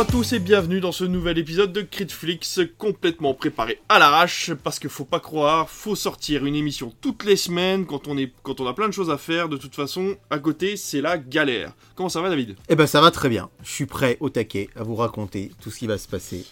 à tous et bienvenue dans ce nouvel épisode de Critflix complètement préparé à l'arrache parce que faut pas croire, faut sortir une émission toutes les semaines quand on est quand on a plein de choses à faire. De toute façon, à côté, c'est la galère. Comment ça va David? Eh ben ça va très bien. Je suis prêt au taquet à vous raconter tout ce qui va se passer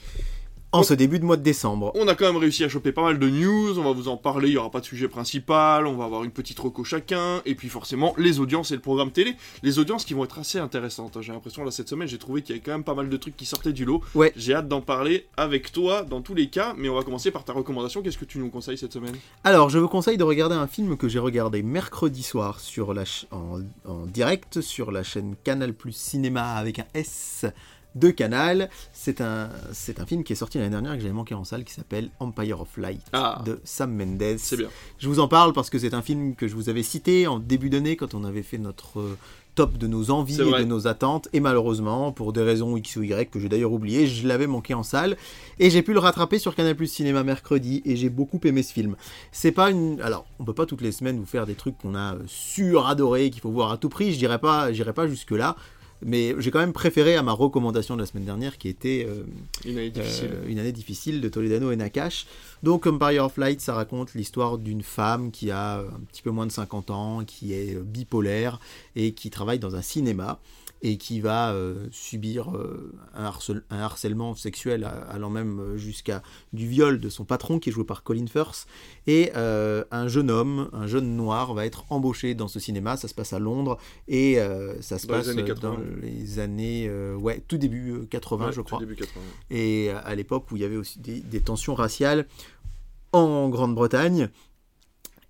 en ce début de mois de décembre. On a quand même réussi à choper pas mal de news, on va vous en parler, il n'y aura pas de sujet principal, on va avoir une petite reco chacun, et puis forcément les audiences et le programme télé. Les audiences qui vont être assez intéressantes, hein. j'ai l'impression là cette semaine j'ai trouvé qu'il y avait quand même pas mal de trucs qui sortaient du lot. Ouais. J'ai hâte d'en parler avec toi dans tous les cas, mais on va commencer par ta recommandation, qu'est-ce que tu nous conseilles cette semaine? Alors je vous conseille de regarder un film que j'ai regardé mercredi soir sur la en direct sur la chaîne Canal Plus Cinéma avec un S de Canal. C'est un, c'est un film qui est sorti l'année dernière et que j'avais manqué en salle qui s'appelle Empire of Light Ah. de Sam Mendes. C'est bien. Je vous en parle parce que c'est un film que je vous avais cité en début d'année quand on avait fait notre euh, top de nos envies et de nos attentes. Et malheureusement, pour des raisons X ou Y que j'ai d'ailleurs oublié, je l'avais manqué en salle. Et j'ai pu le rattraper sur Canal Plus Cinéma mercredi et j'ai beaucoup aimé ce film. C'est pas une. Alors, on peut pas toutes les semaines vous faire des trucs qu'on a euh, suradorés, qu'il faut voir à tout prix. Je dirais pas, j'irai pas jusque-là. Mais j'ai quand même préféré à ma recommandation de la semaine dernière qui était euh, Une année difficile. euh, une année difficile de Toledano et Nakash. Donc Empire of Light, ça raconte l'histoire d'une femme qui a un petit peu moins de 50 ans, qui est bipolaire et qui travaille dans un cinéma et qui va euh, subir euh, un, harcèlement sexuel a- allant même euh, jusqu'à du viol de son patron qui est joué par Colin Firth et euh, un jeune homme, un jeune noir va être embauché dans ce cinéma, ça se passe à Londres et euh, ça se Dans les passe années euh, 80. dans les années euh, ouais, tout début euh, 80 Ouais, je tout crois Début 80. et à l'époque où il y avait aussi des, des tensions raciales en Grande-Bretagne.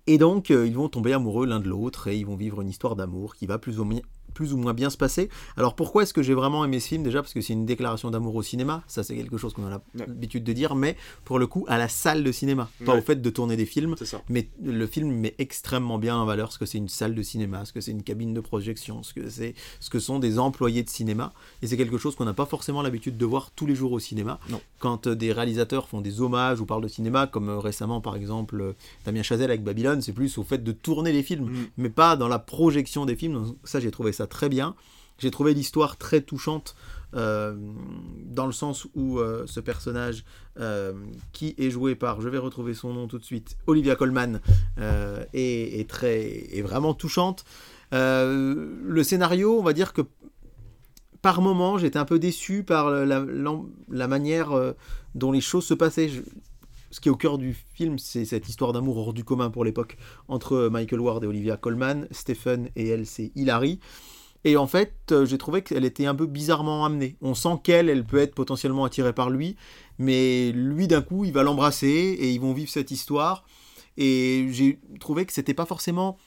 Et donc, euh, ils vont tomber amoureux l'un de l'autre et ils vont vivre une histoire d'amour qui va plus ou, mi- plus ou moins bien se passer. Alors, pourquoi est-ce que j'ai vraiment aimé ce film? Déjà, parce que c'est une déclaration d'amour au cinéma, ça c'est quelque chose qu'on a l'habitude de dire, mais pour le coup, à la salle de cinéma, pas Ouais. au fait de tourner des films. C'est ça. Mais le film met extrêmement bien en valeur ce que c'est une salle de cinéma, ce que c'est une cabine de projection, ce que c'est ce que sont des employés de cinéma. Et c'est quelque chose qu'on n'a pas forcément l'habitude de voir tous les jours au cinéma. Non. Quand euh, des réalisateurs font des hommages ou parlent de cinéma, comme euh, récemment par exemple euh, Damien Chazelle avec Babylone, c'est plus au fait de tourner les films, Mm. mais pas dans la projection des films. Donc ça, j'ai trouvé ça très bien. J'ai trouvé l'histoire très touchante. euh, dans le sens où euh, ce personnage euh, qui est joué par, je vais retrouver son nom tout de suite, Olivia Colman, est, très, vraiment touchante. Le scénario, on va dire que par moment, j'étais un peu déçu par la, manière dont les choses se passaient. Ce qui est au cœur du film, c'est cette histoire d'amour hors du commun pour l'époque entre Michael Ward et Olivia Colman. Stephen et elle, c'est Hilary. Et en fait, euh, j'ai trouvé qu'elle était un peu bizarrement amenée. On sent qu'elle, elle peut être potentiellement attirée par lui, mais lui, d'un coup, il va l'embrasser et ils vont vivre cette histoire. Et j'ai trouvé que c'était pas forcément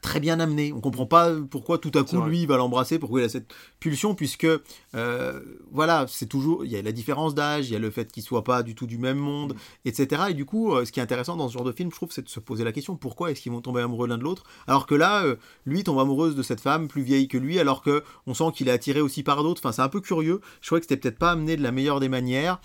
très bien amené. On comprend pas pourquoi tout à coup lui il va l'embrasser, pourquoi il a cette pulsion, puisque euh, voilà, c'est toujours il y a la différence d'âge, il y a le fait qu'ils soient pas du tout du même monde, etc. Et du coup, euh, ce qui est intéressant dans ce genre de film, je trouve, c'est de se poser la question pourquoi est-ce qu'ils vont tomber amoureux l'un de l'autre, alors que là, euh, lui tombe amoureuse de cette femme plus vieille que lui, alors que on sent qu'il est attiré aussi par d'autres. Enfin, c'est un peu curieux. Je trouvais que c'était peut-être pas amené de la meilleure des manières.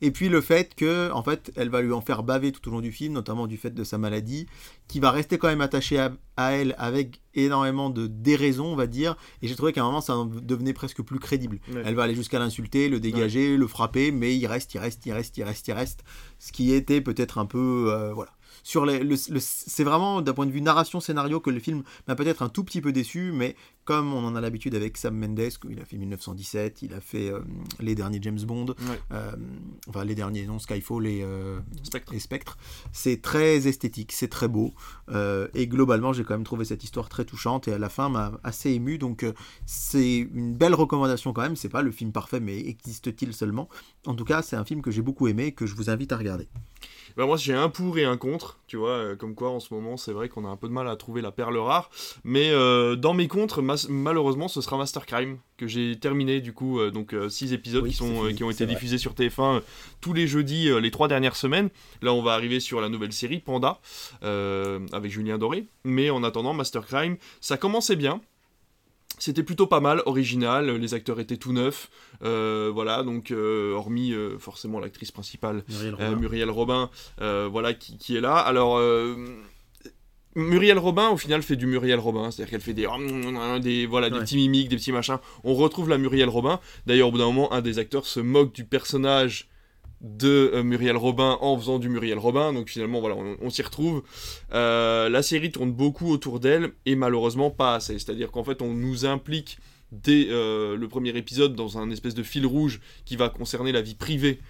Et puis le fait que, en fait, elle va lui en faire baver tout au long du film, notamment du fait de sa maladie, qui va rester quand même attaché à, à elle avec énormément de déraison, on va dire. Et j'ai trouvé qu'à un moment, ça en devenait presque plus crédible. Ouais. Elle va aller jusqu'à l'insulter, le dégager, le frapper, mais il reste, il reste, il reste, il reste, il reste. Ce qui était peut-être un peu, euh, voilà. Sur les, le, le- c'est vraiment d'un point de vue narration scénario que le film m'a peut-être un tout petit peu déçu, mais comme on en a l'habitude avec Sam Mendes, il a fait 1917, il a fait euh, les derniers James Bond, Ouais. euh, enfin les derniers non Skyfall et, euh, Spectre. et Spectre. C'est très esthétique, c'est très beau euh, et globalement j'ai quand même trouvé cette histoire très touchante et à la fin m'a assez ému donc c'est une belle recommandation quand même. C'est pas le film parfait mais existe-t-il seulement? En tout cas c'est un film que j'ai beaucoup aimé et que je vous invite à regarder. Bah moi j'ai un pour et un contre, tu vois, euh, comme quoi en ce moment c'est vrai qu'on a un peu de mal à trouver la perle rare, mais euh, dans mes contres, malheureusement ce sera Master Crime, que j'ai terminé du coup, euh, donc 6 épisodes Oui, qui, c'est sont, fini, qui ont été vrai. diffusés sur TF1 euh, tous les jeudis les trois dernières semaines. Là on va arriver sur la nouvelle série Panda, avec Julien Doré, mais en attendant Master Crime, ça commençait bien. C'était plutôt pas mal, original, les acteurs étaient tout neufs, euh, voilà, donc euh, hormis euh, forcément l'actrice principale Muriel Robin. Muriel Robin, voilà, qui, qui est là. Alors, Muriel Robin, au final, fait du Muriel Robin, c'est-à-dire qu'elle fait des, des, voilà, des petits mimiques, des petits machins. On retrouve la Muriel Robin. D'ailleurs, au bout d'un moment, un des acteurs se moque du personnage de euh, Muriel Robin en faisant du Muriel Robin. Donc finalement, voilà, on, s'y retrouve. Euh, la série tourne beaucoup autour d'elle et malheureusement pas assez. C'est-à-dire qu'en fait, on nous implique dès euh, le premier épisode dans un espèce de fil rouge qui va concerner la vie privée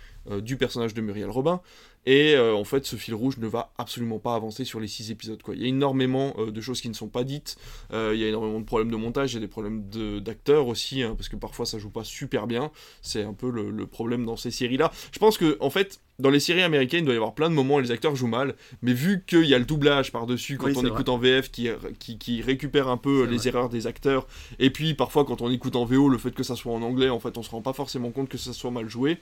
du personnage de Muriel Robin. Et euh, en fait, ce fil rouge ne va absolument pas avancer sur les six épisodes. Quoi. Il y a énormément euh, de choses qui ne sont pas dites. Euh, il y a énormément de problèmes de montage. Il y a des problèmes de- d'acteurs aussi, hein, parce que parfois ça joue pas super bien. C'est un peu le, le problème dans ces séries-là. Je pense que, en fait, dans les séries américaines, il doit y avoir plein de moments où les acteurs jouent mal. Mais vu qu'il y a le doublage par-dessus quand Oui, on écoute en VF qui, qui, qui récupère un peu les vrai. erreurs des acteurs, et puis parfois quand on écoute en VO, le fait que ça soit en anglais, en fait, on se rend pas forcément compte que ça soit mal joué.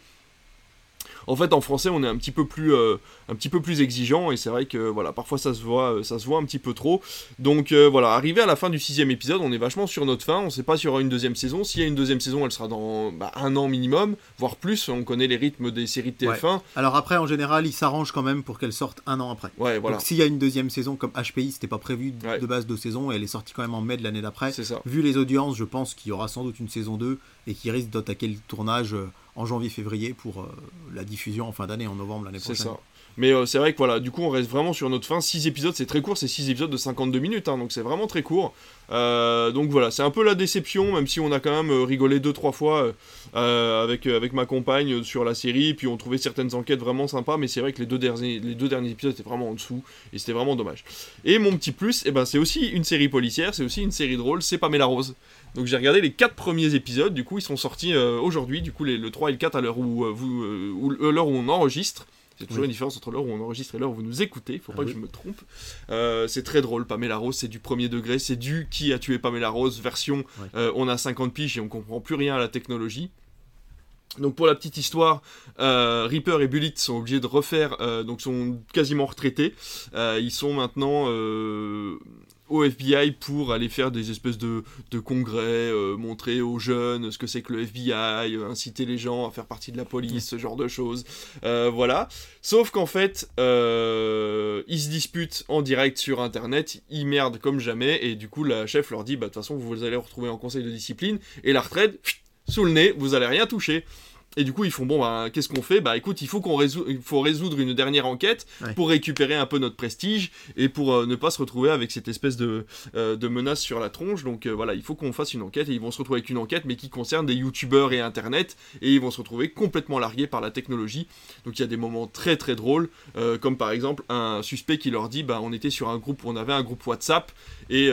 En fait, en français, on est un petit peu plus, euh, un petit peu plus exigeant, et c'est vrai que voilà, parfois ça se voit, euh, ça se voit un petit peu trop. Donc euh, voilà, arrivé à la fin du sixième épisode, on est vachement sur notre fin. On sait pas s'il y aura une deuxième saison. S'il y a une deuxième saison, elle sera dans bah, un an minimum, voire plus. On connaît les rythmes des séries de TF1. Alors après, en général, ils s'arrangent quand même pour qu'elle sorte un an après. Ouais, voilà, Donc s'il y a une deuxième saison, comme HPI, c'était pas prévu de Ouais. base de saison, et elle est sortie quand même en mai de l'année d'après. c'est ça. Vu les audiences, je pense qu'il y aura sans doute une saison 2 et qui risque d'attaquer le tournage euh, en janvier-février pour euh, la diffusion en fin d'année, en novembre l'année C'est prochaine. ça. Mais euh, c'est vrai que voilà, du coup, on reste vraiment sur notre fin. 6 épisodes, c'est très court, c'est 6 épisodes de 52 minutes, hein, donc c'est vraiment très court. Euh, donc voilà, c'est un peu la déception, même si on a quand même rigolé 2-3 fois avec, avec ma compagne sur la série, puis on trouvait certaines enquêtes vraiment sympas, mais c'est vrai que les deux, derniers, les deux derniers épisodes étaient vraiment en dessous, et c'était vraiment dommage. Et mon petit plus, eh ben, c'est aussi une série policière, c'est aussi une série drôle, c'est Pamela Rose. Donc j'ai regardé les 4 premiers épisodes, du coup ils sont sortis euh, aujourd'hui, du coup les- le 3 et le 4 à l'heure où, euh, vous, euh, l'heure où on enregistre. C'est toujours Oui. une différence entre l'heure où on enregistre et l'heure où vous nous écoutez, faut Ah pas oui. que je me trompe. C'est très drôle, Pamela Rose, c'est du premier degré, c'est du qui a tué Pamela Rose, version Ouais. on a 50 piges et on comprend plus rien à la technologie. Donc pour la petite histoire, euh, Reaper et Bullet sont obligés de refaire, euh, donc sont quasiment retraités. Euh, ils sont maintenant au FBI pour aller faire des espèces de, de congrès, euh, montrer aux jeunes ce que c'est que le FBI, euh, inciter les gens à faire partie de la police, ce genre de choses. Euh, voilà. Sauf qu'en fait, ils se disputent en direct sur Internet, ils merdent comme jamais, et du coup la chef leur dit, bah de toute façon vous allez retrouver en conseil de discipline, et la retraite, sous le nez, vous allez rien toucher. Et du coup, ils font bon, bah, qu'est-ce qu'on fait? Bah, écoute, il faut qu'on résou- faut résoudre une dernière enquête Ouais. pour récupérer un peu notre prestige et pour euh, ne pas se retrouver avec cette espèce de, euh, de menace sur la tronche. Donc euh, voilà, il faut qu'on fasse une enquête et ils vont se retrouver avec une enquête, mais qui concerne des youtubeurs et internet et ils vont se retrouver complètement largués par la technologie. Donc il y a des moments très très drôles, comme par exemple un suspect qui leur dit, bah, on était sur un groupe, on avait un groupe WhatsApp et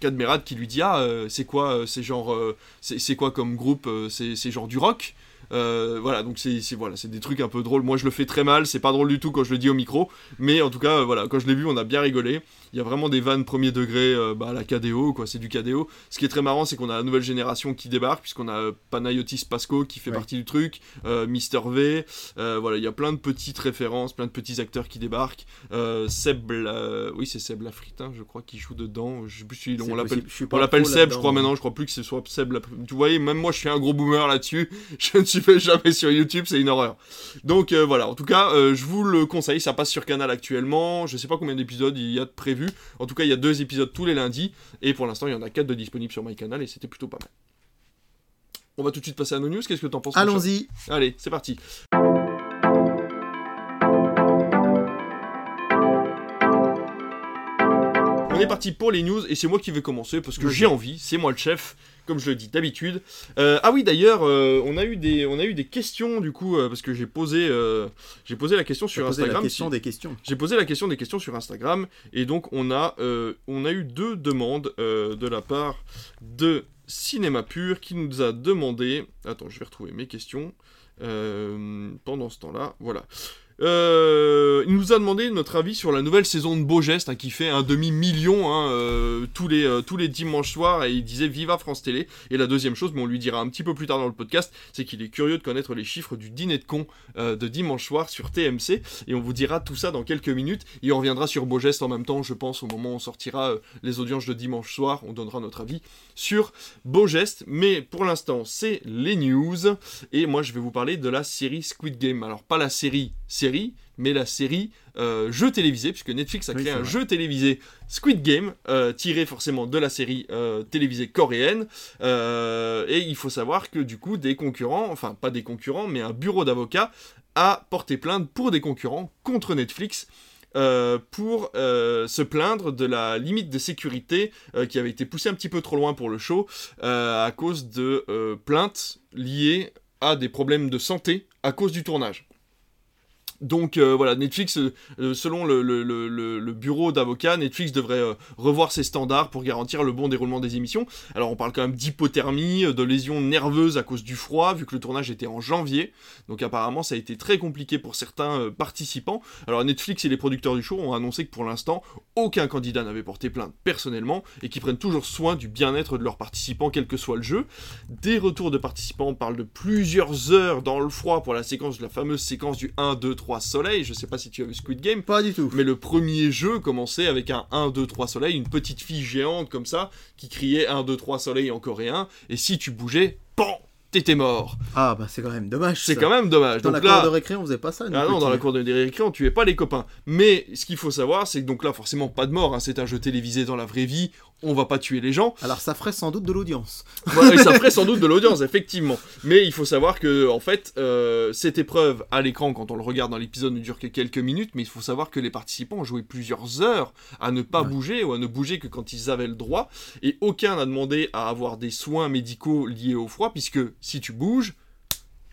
Cadmerade qui lui dit, ah, euh, c'est quoi, euh, c'est genre, euh, c'est quoi comme groupe, c'est genre du rock? Euh, voilà, donc c'est voilà, c'est des trucs un peu drôles. Moi, je le fais très mal, c'est pas drôle du tout quand je le dis au micro, mais en tout cas, euh, voilà, quand je l'ai vu, on a bien rigolé. Il y a vraiment des vannes premier degré, euh, bah, à la KDO, quoi, c'est du KDO. Ce qui est très marrant, c'est qu'on a la nouvelle génération qui débarque, puisqu'on a Panayotis Pasco qui fait Ouais. partie du truc, euh, Mister V, euh, voilà, il y a plein de petites références, plein de petits acteurs qui débarquent. Seb, oui, c'est Seb Lafrite, hein, je crois, qui joue dedans. Je sais plus si on l'appelle on Seb, je crois moi. maintenant, je crois plus que ce soit Seb. la- Tu voyez, même moi je suis un gros boomer là-dessus, je ne suis fait jamais sur YouTube, c'est une horreur. Donc euh, voilà, en tout cas, euh, je vous le conseille, ça passe sur Canal actuellement, je sais pas combien d'épisodes il y a de prévus, en tout cas il y a deux épisodes tous les lundis, et pour l'instant il y en a quatre de disponibles sur MyCanal, et c'était plutôt pas mal. On va tout de suite passer à nos news, qu'est-ce que t'en penses Allons-y. Allez, c'est parti. On est parti pour les news et c'est moi qui vais commencer parce que j'ai envie, c'est moi le chef, comme je le dis d'habitude. Euh, ah oui d'ailleurs, euh, on a eu des on a eu des questions du coup euh, parce que j'ai posé j'ai posé la question sur poser Instagram. la question si- des questions. j'ai posé la question des questions sur Instagram et donc on a, on a eu deux demandes de la part de Cinéma Pur qui nous a demandé. Attends, je vais retrouver mes questions. Pendant ce temps-là, voilà. Euh, il nous a demandé notre avis sur la nouvelle saison de Beau Geste hein, qui fait un demi-million hein, euh, tous, les, euh, tous les dimanches soirs et il disait Viva France Télé. Et la deuxième chose, mais on lui dira un petit peu plus tard dans le podcast, c'est qu'il est curieux de connaître les chiffres du dîner de con de dimanche soir sur TMC et on vous dira tout ça dans quelques minutes. Et on reviendra sur Beau Geste en même temps, je pense, au moment où on sortira les audiences de dimanche soir, on donnera notre avis sur Beau Geste, mais pour l'instant c'est les news. Et moi je vais vous parler de la série Squid Game. Alors pas la série série série, mais la série euh, jeu télévisé, puisque Netflix a Oui, créé un vrai. jeu télévisé Squid Game, euh, tiré forcément de la série euh, télévisée coréenne. Et il faut savoir que du coup, des concurrents, enfin pas des concurrents, mais un bureau d'avocats a porté plainte pour des concurrents contre Netflix. euh, pour euh, se plaindre de la limite de sécurité euh, qui avait été poussée un petit peu trop loin pour le show à cause de plaintes liées à des problèmes de santé à cause du tournage. Donc euh, voilà, Netflix, euh, euh, selon le, bureau d'avocats, Netflix devrait revoir ses standards pour garantir le bon déroulement des émissions. Alors on parle quand même d'hypothermie, de lésions nerveuses à cause du froid, vu que le tournage était en janvier. Donc apparemment ça a été très compliqué pour certains participants. Alors Netflix et les producteurs du show ont annoncé que pour l'instant, aucun candidat n'avait porté plainte personnellement et qu'ils prennent toujours soin du bien-être de leurs participants, quel que soit le jeu. Des retours de participants, on parle de plusieurs heures dans le froid pour la séquence, la fameuse séquence du 1, 2, 3 soleil. Je sais pas si tu as vu Squid Game. Pas du tout. Mais le premier jeu commençait avec un 1, 2, 3 soleil, une petite fille géante comme ça, qui criait 1, 2, 3 soleil en coréen, et si tu bougeais, pan, t'étais mort. Ah bah c'est quand même dommage. C'est quand même dommage. Dans donc la là, cour de récré, on faisait pas ça. ah non, dans la cour de récré, on tuait pas les copains. Mais ce qu'il faut savoir, c'est que donc là, forcément, pas de mort, hein, c'est un jeu télévisé dans la vraie vie, on va pas tuer les gens. Alors ça ferait sans doute de l'audience. Ça ferait sans doute de l'audience, effectivement. Mais il faut savoir que, en fait, euh, cette épreuve à l'écran, quand on le regarde dans l'épisode, ne dure que quelques minutes, mais il faut savoir que les participants ont joué plusieurs heures à ne pas Ouais. bouger ou à ne bouger que quand ils avaient le droit, et aucun n'a demandé à avoir des soins médicaux liés au froid, puisque si tu bouges,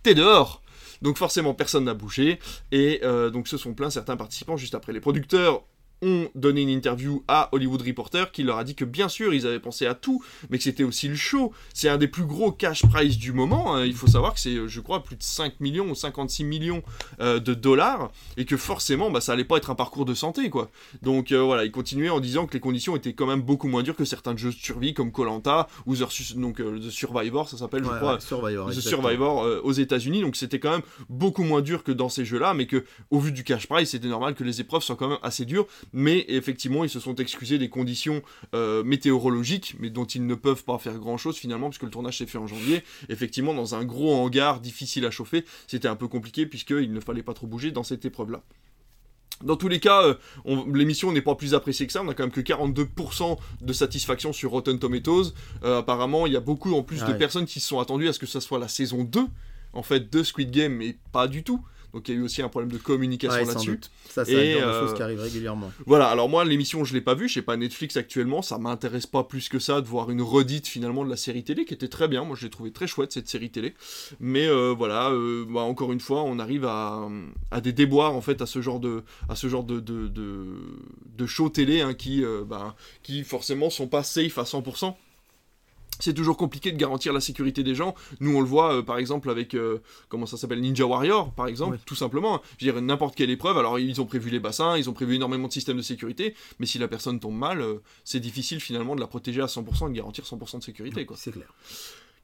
t'es dehors. Donc forcément, personne n'a bougé, et euh, donc se sont plaints certains participants juste après. Les producteurs ont donné une interview à Hollywood Reporter qui leur a dit que bien sûr ils avaient pensé à tout, mais que c'était aussi le show. C'est un des plus gros cash prize du moment. hein. Il faut savoir que c'est, je crois, plus de 5 millions ou 56 millions euh, de dollars et que forcément, bah, ça allait pas être un parcours de santé, quoi. Donc euh, voilà, ils continuaient en disant que les conditions étaient quand même beaucoup moins dures que certains jeux de survie comme Colanta ou The, donc, euh, The Survivor, ça s'appelle, je crois, ouais, Survivor. The exactement. Survivor aux États-Unis, donc c'était quand même beaucoup moins dur que dans ces jeux-là, mais que au vu du cash prize, c'était normal que les épreuves soient quand même assez dures. Mais effectivement, ils se sont excusés des conditions euh, météorologiques, mais dont ils ne peuvent pas faire grand-chose finalement, puisque le tournage s'est fait en janvier. Effectivement, dans un gros hangar difficile à chauffer, c'était un peu compliqué puisqu'il ne fallait pas trop bouger dans cette épreuve-là. Dans tous les cas, euh, on- l'émission n'est pas plus appréciée que ça. On a quand même que 42% de satisfaction sur Rotten Tomatoes. Euh, apparemment, il y a beaucoup en plus de personnes qui se sont attendues à ce que ça soit la saison 2 en fait de Squid Game, mais pas du tout. Donc il y a eu aussi un problème de communication Ouais, là-dessus. Ça, c'est de euh, choses qui arrivent régulièrement. Voilà, alors moi l'émission je l'ai pas vue, je sais pas Netflix actuellement, ça m'intéresse pas plus que ça de voir une redite finalement de la série télé qui était très bien, moi je l'ai trouvé très chouette cette série télé. Mais euh, voilà, euh, bah, encore une fois on arrive à, à des déboires en fait à ce genre de, à ce genre de, de, de, de show télé hein, qui, bah, qui forcément sont pas safe à 100%. C'est toujours compliqué de garantir la sécurité des gens. Nous, on le voit, euh, par exemple, avec, euh, comment ça s'appelle, Ninja Warrior, par exemple, tout simplement. Je veux dire, n'importe quelle épreuve, alors ils ont prévu les bassins, ils ont prévu énormément de systèmes de sécurité, mais si la personne tombe mal, euh, c'est difficile finalement de la protéger à 100% et de garantir 100% de sécurité, quoi. C'est clair.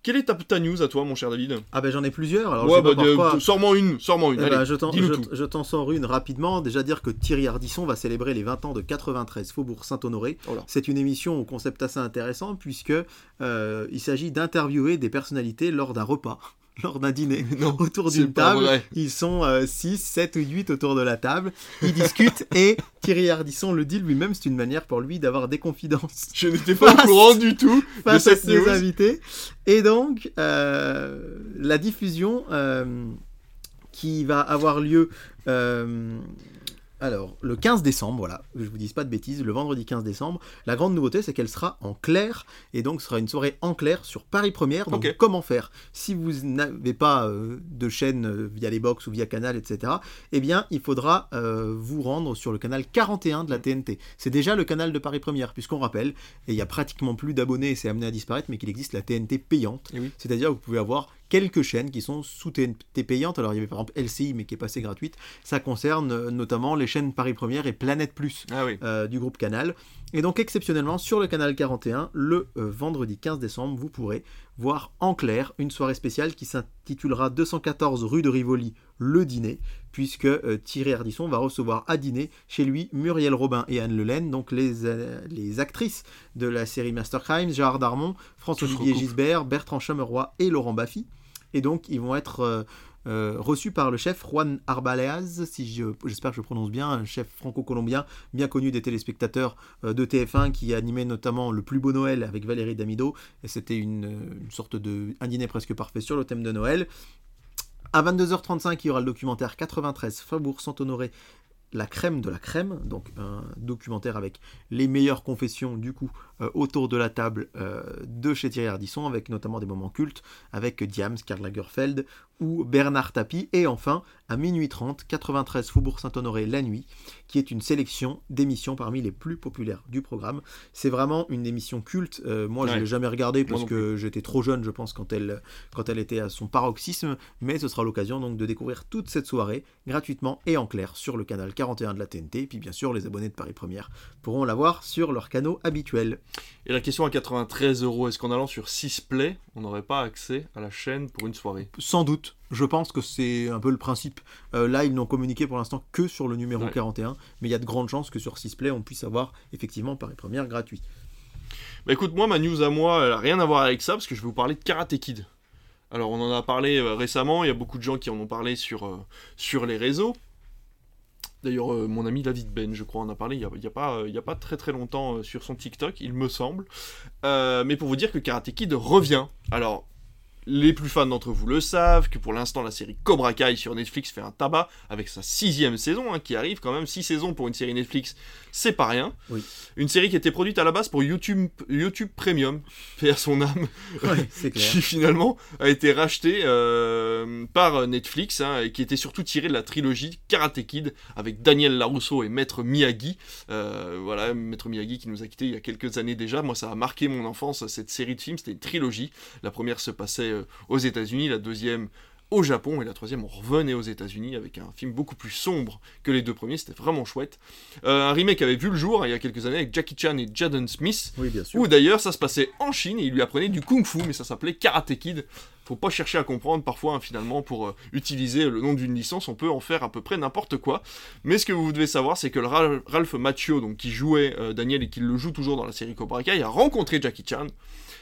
Quelle est ta, ta news à toi, mon cher David? Ah ben j'en ai plusieurs. Alors Ouais, bah, de- pourquoi. Sors-moi une, sors-moi une, Eh allez, ben, je t'en- je- je sors une rapidement. Déjà dire que Thierry Ardisson va célébrer les 20 ans de 93 Faubourg Saint-Honoré. Oh. C'est une émission au concept assez intéressant puisque euh, il s'agit d'interviewer des personnalités lors d'un repas, lors d'un dîner. Non, Autour d'une table, vrai. ils sont 6, 7 ou 8 autour de la table, ils discutent et Thierry Ardisson le dit lui-même, c'est une manière pour lui d'avoir des confidences Je n'étais pas au courant du tout de face à cette ses news. invités. Et donc, euh, la diffusion euh, qui va avoir lieu. euh, alors, le 15 décembre, voilà, je vous dise pas de bêtises, le vendredi 15 décembre, la grande nouveauté c'est qu'elle sera en clair, et donc ce sera une soirée en clair sur Paris Première. Donc, comment faire? Si vous n'avez pas euh, de chaîne euh, via les box ou via Canal, etc., eh bien, il faudra euh, vous rendre sur le canal 41 de la TNT. C'est déjà le canal de Paris Première, puisqu'on rappelle, et il y a pratiquement plus d'abonnés et c'est amené à disparaître, mais qu'il existe la TNT payante. Eh oui. C'est-à-dire que vous pouvez avoir quelques chaînes qui sont sous TNT payantes. Alors il y avait par exemple LCI, mais qui est passée gratuite. Ça concerne euh, notamment les chaînes Paris Première et Planète Plus Ah oui. euh, du groupe Canal. Et donc exceptionnellement sur le canal 41, le euh, vendredi 15 décembre, vous pourrez voir en clair une soirée spéciale qui s'intitulera 214 rue de Rivoli, le dîner, puisque euh, Thierry Ardisson va recevoir à dîner chez lui Muriel Robin et Anne Lelaine, donc les, euh, les actrices de la série Master Crimes, Gérard Darmon, François-Olivier. Gisbert, Bertrand Chameroy et Laurent Baffy. Et donc ils vont être euh, euh, reçu par le chef Juan Arbaleaz, si je- j'espère que je prononce bien, un chef franco-colombien bien connu des téléspectateurs euh, de TF1 qui animait notamment Le plus beau Noël avec Valérie Damido. Et c'était une, une sorte de un dîner presque parfait sur le thème de Noël. À 22h35, il y aura le documentaire 93 Faubourg Saint-Honoré, la crème de la crème, donc un documentaire avec les meilleures confessions du coup euh, autour de la table euh, de chez Thierry Ardisson, avec notamment des moments cultes avec Diams, Karl Lagerfeld ou Bernard Tapie, et enfin à minuit 30, 93 Faubourg Saint-Honoré la nuit, qui est une sélection d'émissions parmi les plus populaires du programme. C'est vraiment une émission culte. Euh, moi, je Ouais. l'ai jamais regardée parce que j'étais trop jeune, je pense, quand elle, quand elle était à son paroxysme. Mais ce sera l'occasion donc de découvrir toute cette soirée gratuitement et en clair sur le canal 41 de la TNT. Et puis bien sûr, les abonnés de Paris Première pourront la voir sur leurs canaux habituels. Et la question à 93 euros, est-ce qu'en allant sur 6 Play, on n'aurait pas accès à la chaîne pour une soirée? Sans doute. Je pense que c'est un peu le principe. Euh, là, ils n'ont communiqué pour l'instant que sur le numéro Ouais. 41, mais il y a de grandes chances que sur 6play, on puisse avoir effectivement Paris Première gratuit. Bah écoute, moi, ma news à moi, elle a rien à voir avec ça, parce que je vais vous parler de Karate Kid. Alors, on en a parlé euh, récemment, il y a beaucoup de gens qui en ont parlé sur, euh, sur les réseaux. D'ailleurs, euh, mon ami David Ben, je crois, en a parlé il n'y a, y a pas, y a pas très très longtemps sur son TikTok, il me semble. Mais pour vous dire que Karate Kid revient. Alors, les plus fans d'entre vous le savent, que pour l'instant, la série Cobra Kai sur Netflix fait un tabac avec sa sixième saison, hein, qui arrive quand même. Six saisons pour une série Netflix, c'est pas rien. Oui. Une série qui était produite à la base pour YouTube, YouTube Premium, fait à son âme, Ouais, qui finalement a été racheté euh, par Netflix hein, et qui était surtout tiré de la trilogie Karate Kid avec Daniel Larusso et Maître Miyagi. Euh, voilà, Maître Miyagi qui nous a quittés il y a quelques années déjà. Moi, ça a marqué mon enfance cette série de films. C'était une trilogie. La première se passait euh, aux États-Unis, la deuxième au Japon et la troisième on revenait aux États-Unis avec un film beaucoup plus sombre que les deux premiers. C'était vraiment chouette. Euh, un remake avait vu le jour hein, il y a quelques années avec Jackie Chan et Jaden Smith. Oui, bien sûr. Ou d'ailleurs, ça se passait en Chine et il lui apprenait du kung fu, mais ça s'appelait Karate Kid. Faut pas chercher à comprendre parfois, hein, finalement, pour euh, utiliser le nom d'une licence, on peut en faire à peu près n'importe quoi. Mais ce que vous devez savoir, c'est que le Ra- Ralph Macchio, donc qui jouait euh, Daniel et qui le joue toujours dans la série Cobra Kai, a rencontré Jackie Chan.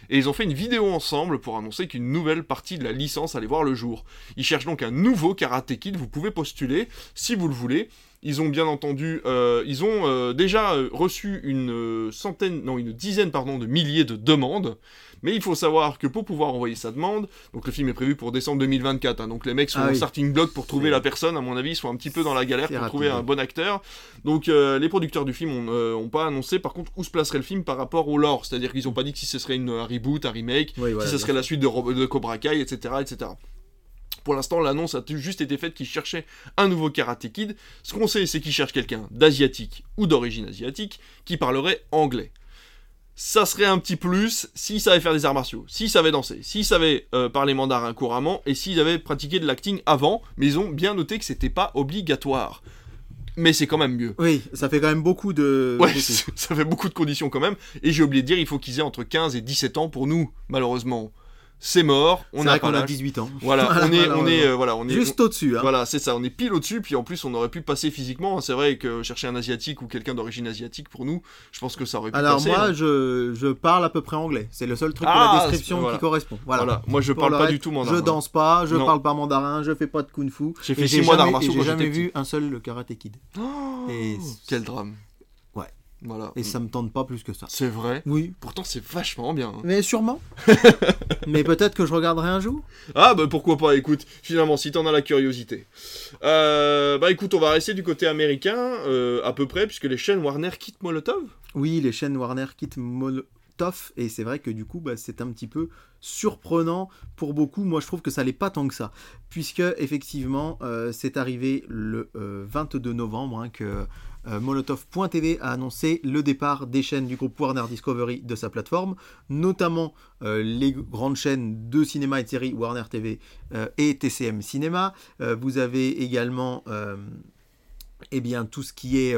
Et ils ont fait une vidéo ensemble pour annoncer qu'une nouvelle partie de la licence allait voir le jour. Ils cherchent donc un nouveau Karate Kid, vous pouvez postuler si vous le voulez. Ils ont bien entendu, euh, ils ont euh, déjà euh, reçu une centaine, non une dizaine pardon de milliers de demandes. Mais il faut savoir que pour pouvoir envoyer sa demande, donc le film est prévu pour décembre 2024, hein, donc les mecs sont Ah en oui. starting block pour trouver la personne, à mon avis, ils sont un petit peu dans la galère pour rapide, trouver un bon acteur. Donc euh, les producteurs du film ont, euh, ont pas annoncé par contre où se placerait le film par rapport au lore, c'est-à-dire qu'ils ont pas dit que si ce serait une, un reboot, un remake, Oui, voilà, si ce serait la suite de, de Cobra Kai, etc., etc. Pour l'instant, l'annonce a juste été faite qu'ils cherchaient un nouveau Karate Kid. Ce qu'on sait, c'est qu'ils cherchent quelqu'un d'asiatique ou d'origine asiatique qui parlerait anglais. Ça serait un petit plus s'il savait faire des arts martiaux, s'il savait danser, s'il savait euh, parler mandarin couramment et s'il avait pratiqué de l'acting avant, mais ils ont bien noté que c'était pas obligatoire. Mais c'est quand même mieux. Oui, ça fait quand même beaucoup de. Ouais, ça fait beaucoup de conditions quand même. Et j'ai oublié de dire, il faut qu'ils aient entre 15 et 17 ans pour nous, malheureusement. C'est mort, on a vrai qu'on a l'âge. 18 ans. Voilà, on est, on est, euh, voilà, on est, Juste au-dessus. Hein. voilà, c'est ça, on est pile au-dessus, puis en plus on aurait pu passer physiquement. C'est vrai que chercher un asiatique ou quelqu'un d'origine asiatique pour nous, je pense que ça aurait pu Alors passer. moi, hein. je, je parle à peu près anglais. C'est le seul truc de Ah, la description c'est- voilà. qui correspond. Voilà. moi je Pour parle le pas reste, du tout mandarin. Je danse pas, je Non. parle pas mandarin, je fais pas de kung-fu. J'ai fait Et six mois martiaux quand J'ai jamais vu un seul le Karate Kid. Oh, Et- quel drame. Voilà. Et ça me tente pas plus que ça. C'est vrai. Oui. Pourtant c'est vachement bien. hein. Mais sûrement. Mais peut-être que je regarderai un jour. Ah bah pourquoi pas, écoute, finalement, si t'en as la curiosité. Euh, bah écoute, on va rester du côté américain, euh, à peu près, puisque les chaînes Warner quittent Molotov. Oui, les chaînes Warner quittent Molotov et c'est vrai que du coup, bah, c'est un petit peu surprenant pour beaucoup. Moi, je trouve que ça l'est pas tant que ça, puisque effectivement, euh, c'est arrivé le euh, 22 novembre hein, que euh, Molotov.tv a annoncé le départ des chaînes du groupe Warner Discovery de sa plateforme, notamment euh, les grandes chaînes de cinéma et de séries Warner TV euh, et TCM Cinéma. Vous avez également eh bien, tout ce qui est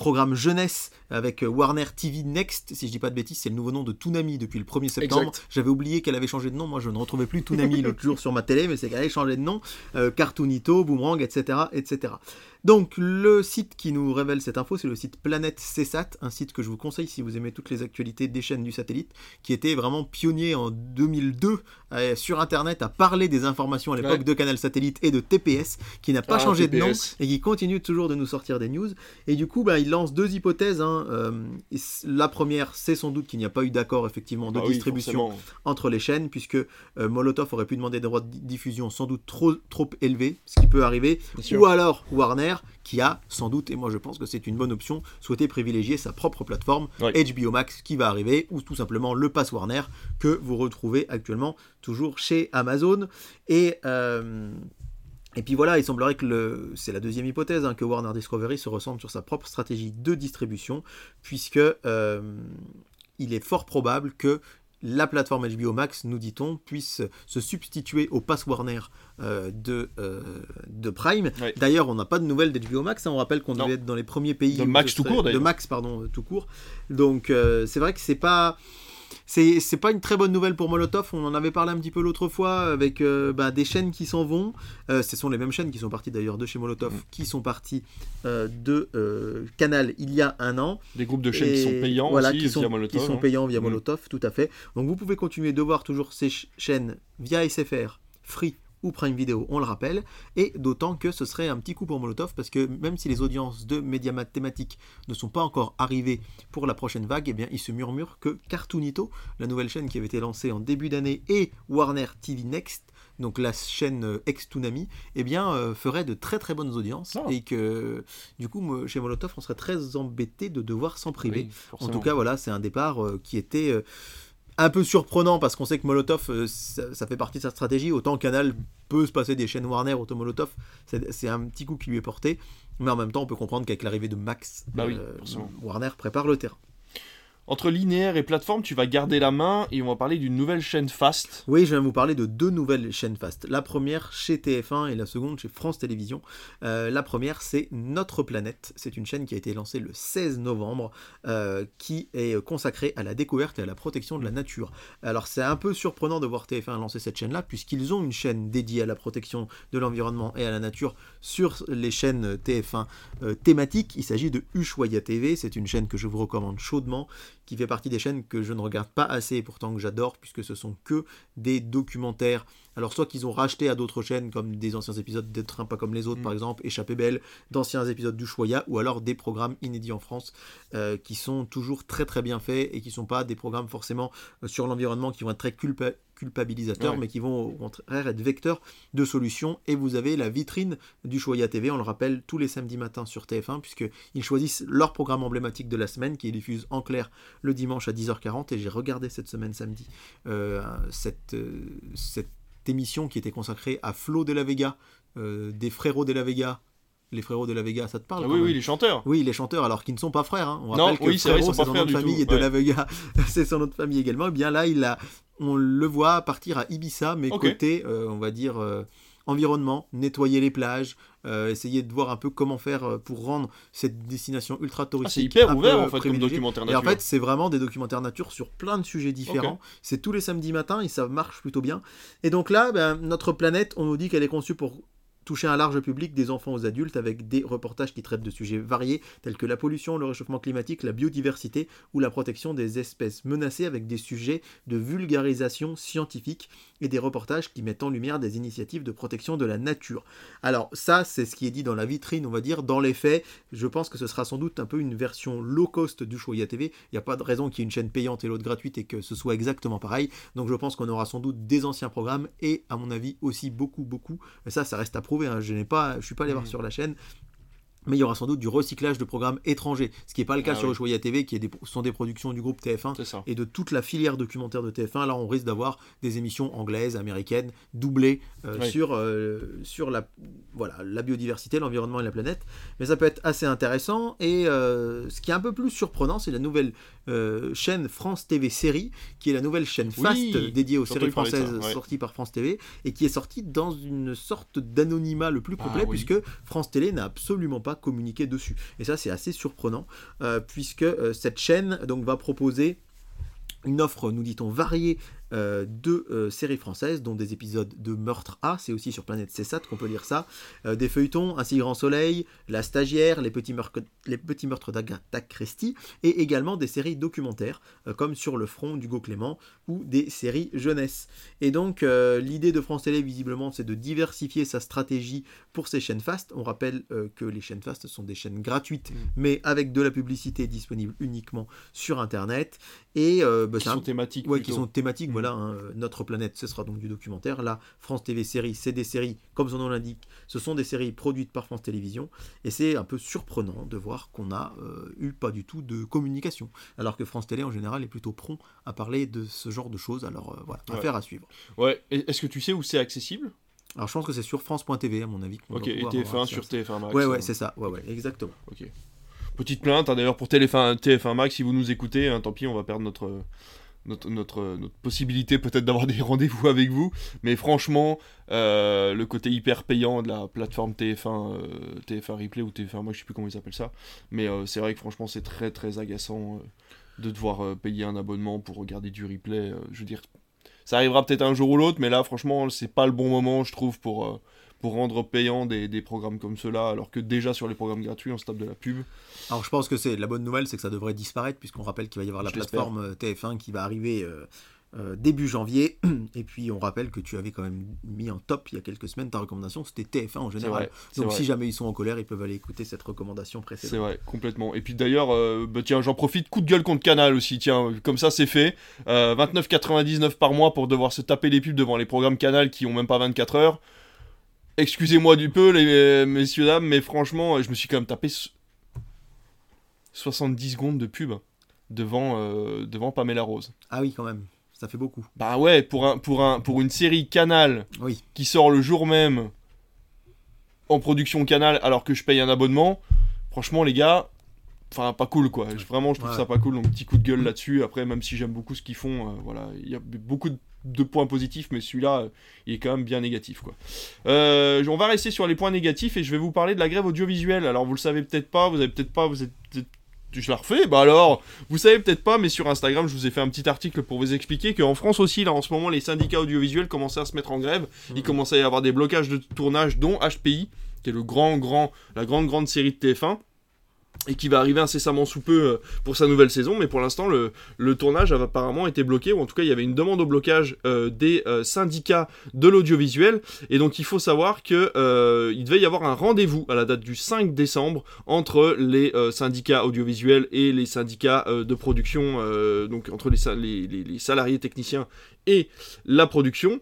programme jeunesse avec Warner TV Next, si je dis pas de bêtises, c'est le nouveau nom de Toonami depuis le 1er septembre. J'avais oublié qu'elle avait changé de nom, moi je ne retrouvais plus Toonami l'autre jour sur ma télé, mais c'est qu'elle avait changé de nom, euh, Cartoonito, Boomerang, etc., etc. Donc, le site qui nous révèle cette info, c'est le site Planète CSAT, un site que je vous conseille si vous aimez toutes les actualités des chaînes du satellite, qui était vraiment pionnier en 2002 euh, sur Internet à parler des informations à l'époque Ouais. de Canal Satellite et de TPS, qui n'a pas Ah, changé de nom et qui continue toujours de nous sortir des news. Et du coup, bah, il lance deux hypothèses. hein. Euh, la première, c'est sans doute qu'il n'y a pas eu d'accord effectivement de oui, distribution entre les chaînes, puisque euh, Molotov aurait pu demander des droits de di- diffusion sans doute trop, trop élevés, ce qui peut arriver, ou alors Warner, qui a sans doute, et moi je pense que c'est une bonne option, souhaité privilégier sa propre plateforme. HBO Max, qui va arriver, ou tout simplement le Pass Warner, que vous retrouvez actuellement toujours chez Amazon. Et... euh, et puis voilà, il semblerait que le, c'est la deuxième hypothèse, hein, que Warner Discovery se ressente sur sa propre stratégie de distribution, puisque euh, il est fort probable que la plateforme HBO Max, nous dit-on, puisse se substituer au Pass Warner euh, de, euh, de Prime. D'ailleurs, on n'a pas de nouvelles d'HBO Max, hein, on rappelle qu'on devait être dans les premiers pays... De Max tout serait- court, De. Max, pardon, euh, tout court. Donc euh, c'est vrai que c'est pas... C'est, pas une très bonne nouvelle pour Molotov. On en avait parlé un petit peu l'autre fois avec euh, bah, des chaînes qui s'en vont. Euh, ce sont les mêmes chaînes qui sont parties d'ailleurs de chez Molotov, Mm. qui sont parties euh, de Canal il y a un an. Des groupes de chaînes qui sont payants voilà, aussi qui sont, via Molotov. qui sont hein. payants via Mm. Molotov, tout à fait. Donc vous pouvez continuer de voir toujours ces ch- chaînes via SFR, Free ou Prime Video, on le rappelle, et d'autant que ce serait un petit coup pour Molotov parce que même si les audiences de médiamat thématiques ne sont pas encore arrivées pour la prochaine vague, eh bien il se murmure que Cartoonito, la nouvelle chaîne qui avait été lancée en début d'année, et Warner TV Next, donc la chaîne euh, ex-Toonami, eh bien euh, ferait de très très bonnes audiences Ah. et que du coup chez Molotov on serait très embêté de devoir s'en priver. Oui, En tout cas, voilà, c'est un départ euh, qui était euh, un peu surprenant parce qu'on sait que Molotov, euh, ça, ça fait partie de sa stratégie. Autant Canal peut se passer des chaînes Warner, autant Molotov, c'est un petit coup qui lui est porté. Mais en même temps, on peut comprendre qu'avec l'arrivée de Max, Bah oui, euh. Warner prépare le terrain. Entre linéaire et plateforme, tu vas garder la main et on va parler d'une nouvelle chaîne Fast. Oui, je vais vous parler de deux nouvelles chaînes Fast. La première chez TF1 et la seconde chez France Télévisions. Euh, la première, c'est Notre Planète. C'est une chaîne qui a été lancée le 16 novembre, euh, qui est consacrée à la découverte et à la protection de la nature. Alors, c'est un peu surprenant de voir TF1 lancer cette chaîne-là, puisqu'ils ont une chaîne dédiée à la protection de l'environnement et à la nature sur les chaînes TF1 euh, thématiques. Il s'agit de Ushuaïa TV. C'est une chaîne que je vous recommande chaudement qui fait partie des chaînes que je ne regarde pas assez et pourtant que j'adore puisque ce sont que des documentaires. Alors soit qu'ils ont racheté à d'autres chaînes comme des anciens épisodes d'être un pas comme les autres Mm. par exemple, Échappée belle, d'anciens épisodes du Choya ou alors des programmes inédits en France euh, qui sont toujours très très bien faits et qui sont pas des programmes forcément euh, sur l'environnement qui vont être très culpa- culpabilisateurs Ouais. mais qui vont au contraire être vecteurs de solutions et vous avez la vitrine du Choya TV, on le rappelle tous les samedis matins sur TF1 puisque ils choisissent leur programme emblématique de la semaine qui est diffusé en clair le dimanche à 10h40 et j'ai regardé cette semaine samedi euh, cette, euh, cette émission qui était consacrée à Flo de la Vega, euh, des frérots de la Vega. Les frérots de la Vega, ça te parle Ah oui, oui, les chanteurs. oui, les chanteurs, alors qu'ils ne sont pas frères. hein. On Non, que oui, c'est son nom de famille tout, et de ouais. la Vega, c'est son nom de famille également. Et bien là, il a, on le voit partir à Ibiza, mais côté, euh, on va dire, euh, environnement, nettoyer les plages, euh, essayer de voir un peu comment faire pour rendre cette destination ultra Ah, touristique. c'est hyper ouvert en fait comme documentaire Et en nature. fait, c'est vraiment des documentaires nature sur plein de sujets différents. C'est tous les samedis matins et ça marche plutôt bien. Et donc là, ben, notre planète, on nous dit qu'elle est conçue pour toucher un large public, des enfants aux adultes, avec des reportages qui traitent de sujets variés, tels que la pollution, le réchauffement climatique, la biodiversité ou la protection des espèces menacées, avec des sujets de vulgarisation scientifique et des reportages qui mettent en lumière des initiatives de protection de la nature. Alors ça, c'est ce qui est dit dans la vitrine, on va dire. Dans les faits, je pense que ce sera sans doute un peu une version low cost du Shoya TV. Il n'y a pas de raison qu'il y ait une chaîne payante et l'autre gratuite et que ce soit exactement pareil. Donc je pense qu'on aura sans doute des anciens programmes et à mon avis aussi beaucoup beaucoup. Mais ça, ça reste à prouver. hein. Je n'ai pas, je suis pas allé voir Mhm. sur la chaîne. Mais il y aura sans doute du recyclage de programmes étrangers, ce qui n'est pas le cas Ah sur oui. Ushuaïa TV, qui est des- sont des productions du groupe TF1 C'est ça. et de toute la filière documentaire de TF1. Là, on risque d'avoir des émissions anglaises, américaines, doublées euh, Oui. sur, euh, sur la, voilà, la biodiversité, l'environnement et la planète. Mais ça peut être assez intéressant. Et euh, ce qui est un peu plus surprenant, c'est la nouvelle chaîne France TV Série, qui est la nouvelle chaîne Oui, Fast dédiée aux séries françaises ouais. sorties par France TV et qui est sortie dans une sorte d'anonymat le plus Ah, complet, puisque France Télé n'a absolument pas communiqué dessus. Et ça, c'est assez surprenant, euh, puisque euh, cette chaîne donc, va proposer une offre, nous dit-on, variée euh, deux euh, séries françaises, dont des épisodes de Meurtre A, c'est aussi sur Planète CSAT qu'on peut lire ça, euh, des feuilletons, Un si grand soleil, La stagiaire, Les petits meurtres, les petits meurtres d'Agatha Christie, et également des séries documentaires, euh, comme Sur le front d'Hugo Clément, ou des séries jeunesse. Et donc, l'idée de France Télé, visiblement, c'est de diversifier sa stratégie pour ces chaînes fast. On rappelle que les chaînes fast sont des chaînes gratuites, Mm. mais avec de la publicité disponible uniquement sur Internet. Et bah, Qui c'est un- sont thématiques. Qui sont thématiques. Voilà, hein, euh, notre planète, ce sera donc du documentaire. Là, France TV séries, c'est des séries, comme son nom l'indique, ce sont des séries produites par France Télévisions, et c'est un peu surprenant de voir qu'on a euh, eu pas du tout de communication, alors que France Télé en général est plutôt prompt à parler de ce genre de choses, alors euh, voilà, Ouais. affaire à suivre. Ouais. Est-ce que tu sais où c'est accessible? Alors je pense que c'est sur France.tv à mon avis. Ok, et pouvoir avoir TF1 accès à sur ça. TF1 Max. Ouais, ouais, c'est ça, ouais, ouais, exactement. Ok. Petite plainte, hein, d'ailleurs, pour TF1, TF1 Max, si vous nous écoutez, hein, tant pis, on va perdre notre, notre, notre, notre possibilité peut-être d'avoir des rendez-vous avec vous. Mais franchement, euh, le côté hyper payant de la plateforme TF1, euh, TF1 Replay ou TF1, moi je sais plus comment ils appellent ça. Mais euh, c'est vrai que franchement, c'est très très agaçant de devoir payer un abonnement pour regarder du replay. je veux dire, ça arrivera peut-être un jour ou l'autre, mais là, franchement, c'est pas le bon moment, je trouve, pour. Pour rendre payant des, des programmes comme ceux-là, alors que déjà sur les programmes gratuits, on se tape de la pub. Alors je pense que c'est la bonne nouvelle, c'est que ça devrait disparaître puisqu'on rappelle qu'il va y avoir la Je plateforme euh, TF1 qui va arriver euh, euh, début janvier. Et puis on rappelle que tu avais quand même mis en top il y a quelques semaines ta recommandation, c'était TF1 en C'est général. vrai, c'est Donc vrai. si jamais ils sont en colère, ils peuvent aller écouter cette recommandation C'est précédente. vrai, complètement. Et puis d'ailleurs, euh, bah tiens, j'en profite, coup de gueule contre Canal aussi, tiens, comme ça c'est fait. Euh, 29,99 par mois pour devoir se taper les pubs devant les programmes Canal qui ont même pas 24 heures. Excusez-moi du peu, les messieurs dames, mais franchement, je me suis quand même tapé so- 70 secondes de pub devant, euh, devant Pamela Rose. Ah oui, quand même, ça fait beaucoup. Bah ouais, pour, un, pour, un, pour une série Canal Oui, qui sort le jour même en production Canal alors que je paye un abonnement, franchement les gars, enfin pas cool quoi. Vraiment je trouve Ouais. ça pas cool, donc petit coup de gueule là-dessus. Après même si j'aime beaucoup ce qu'ils font, euh, voilà, il y a beaucoup de, de points positifs, mais celui-là euh, il est quand même bien négatif quoi. Euh, on va rester sur les points négatifs et je vais vous parler de la grève audiovisuelle. Alors vous le savez peut-être pas, vous avez peut-être pas, vous êtes peut-être- je la refais, bah alors, vous savez peut-être pas, mais sur Instagram, je vous ai fait un petit article pour vous expliquer qu'en France aussi, là, en ce moment, les syndicats audiovisuels commençaient à se mettre en grève. Il commençait à y avoir des blocages de tournage, dont HPI, qui est le grand, grand, la grande, grande série de TF1, et qui va arriver incessamment sous peu euh, pour sa nouvelle saison. Mais pour l'instant, le, tournage a apparemment été bloqué, ou en tout cas, il y avait une demande au blocage euh, des euh, syndicats de l'audiovisuel. Et donc, il faut savoir que euh, il devait y avoir un rendez-vous à la date du 5 décembre entre les syndicats audiovisuels et les syndicats de production, donc entre les- les salariés techniciens et la production.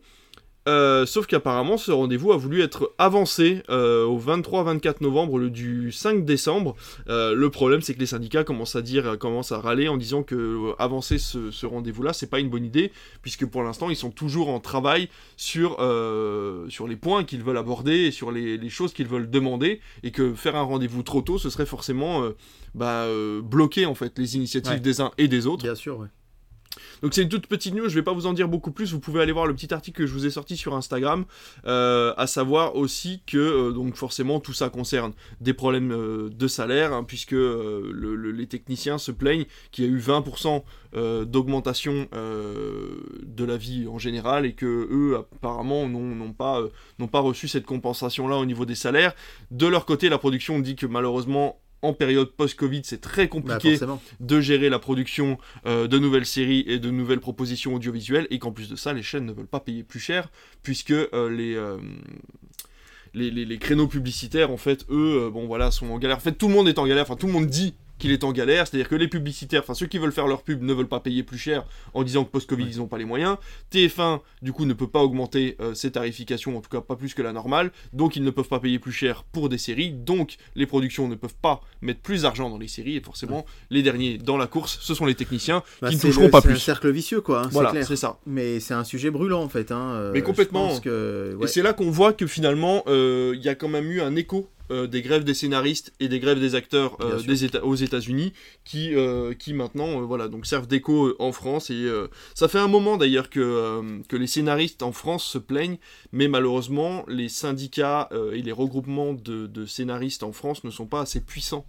Euh, sauf qu'apparemment, ce rendez-vous a voulu être avancé euh, au 23-24 novembre, le du 5 décembre. Euh, le problème, c'est que les syndicats commencent à dire, commencent à râler en disant que euh, avancer ce, ce rendez-vous-là, c'est pas une bonne idée, puisque pour l'instant, ils sont toujours en travail sur, euh, sur les points qu'ils veulent aborder et sur les, les choses qu'ils veulent demander, et que faire un rendez-vous trop tôt, ce serait forcément euh, bah, euh, bloquer en fait les initiatives Ouais. des uns et des autres. bien sûr, ouais. Donc c'est une toute petite news, je vais pas vous en dire beaucoup plus, vous pouvez aller voir le petit article que je vous ai sorti sur Instagram, euh, à savoir aussi que euh, donc forcément tout ça concerne des problèmes euh, de salaire, hein, puisque le- le- les techniciens se plaignent qu'il y a eu 20% euh, d'augmentation de la vie en général et que eux apparemment n'ont pas, n'ont pas reçu cette compensation-là au niveau des salaires. De leur côté, la production dit que malheureusement en période post-Covid, c'est très Bah, compliqué de gérer la production euh, de nouvelles séries et de nouvelles propositions audiovisuelles, et qu'en plus de ça, les chaînes ne veulent pas payer plus cher, puisque euh, les, euh, les, les- les créneaux publicitaires, en fait, eux, bon voilà, sont en galère. En fait, tout le monde est en galère, enfin, tout le monde dit qu'il est en galère, c'est-à-dire que les publicitaires, enfin ceux qui veulent faire leur pub ne veulent pas payer plus cher en disant que post-Covid Ouais. ils n'ont pas les moyens. TF1 du coup ne peut pas augmenter euh, ses tarifications, en tout cas pas plus que la normale, donc ils ne peuvent pas payer plus cher pour des séries, donc les productions ne peuvent pas mettre plus d'argent dans les séries et forcément les derniers dans la course ce sont les techniciens Bah, qui ne toucheront le- pas c'est un plus. cercle vicieux, quoi, hein, c'est Voilà, c'est ça. Mais c'est un sujet brûlant, en fait. Hein. euh, Mais complètement. Que, ouais. Et c'est là qu'on voit que finalement, euh, il y a quand même eu un écho euh, des grèves des scénaristes et des grèves des acteurs euh, des Éta- aux États-Unis qui, euh, qui maintenant euh, voilà, donc servent d'écho euh, en France. Et euh, ça fait un moment d'ailleurs que, euh, que les scénaristes en France se plaignent, mais malheureusement, les syndicats euh, et les regroupements de, de scénaristes en France ne sont pas assez puissants.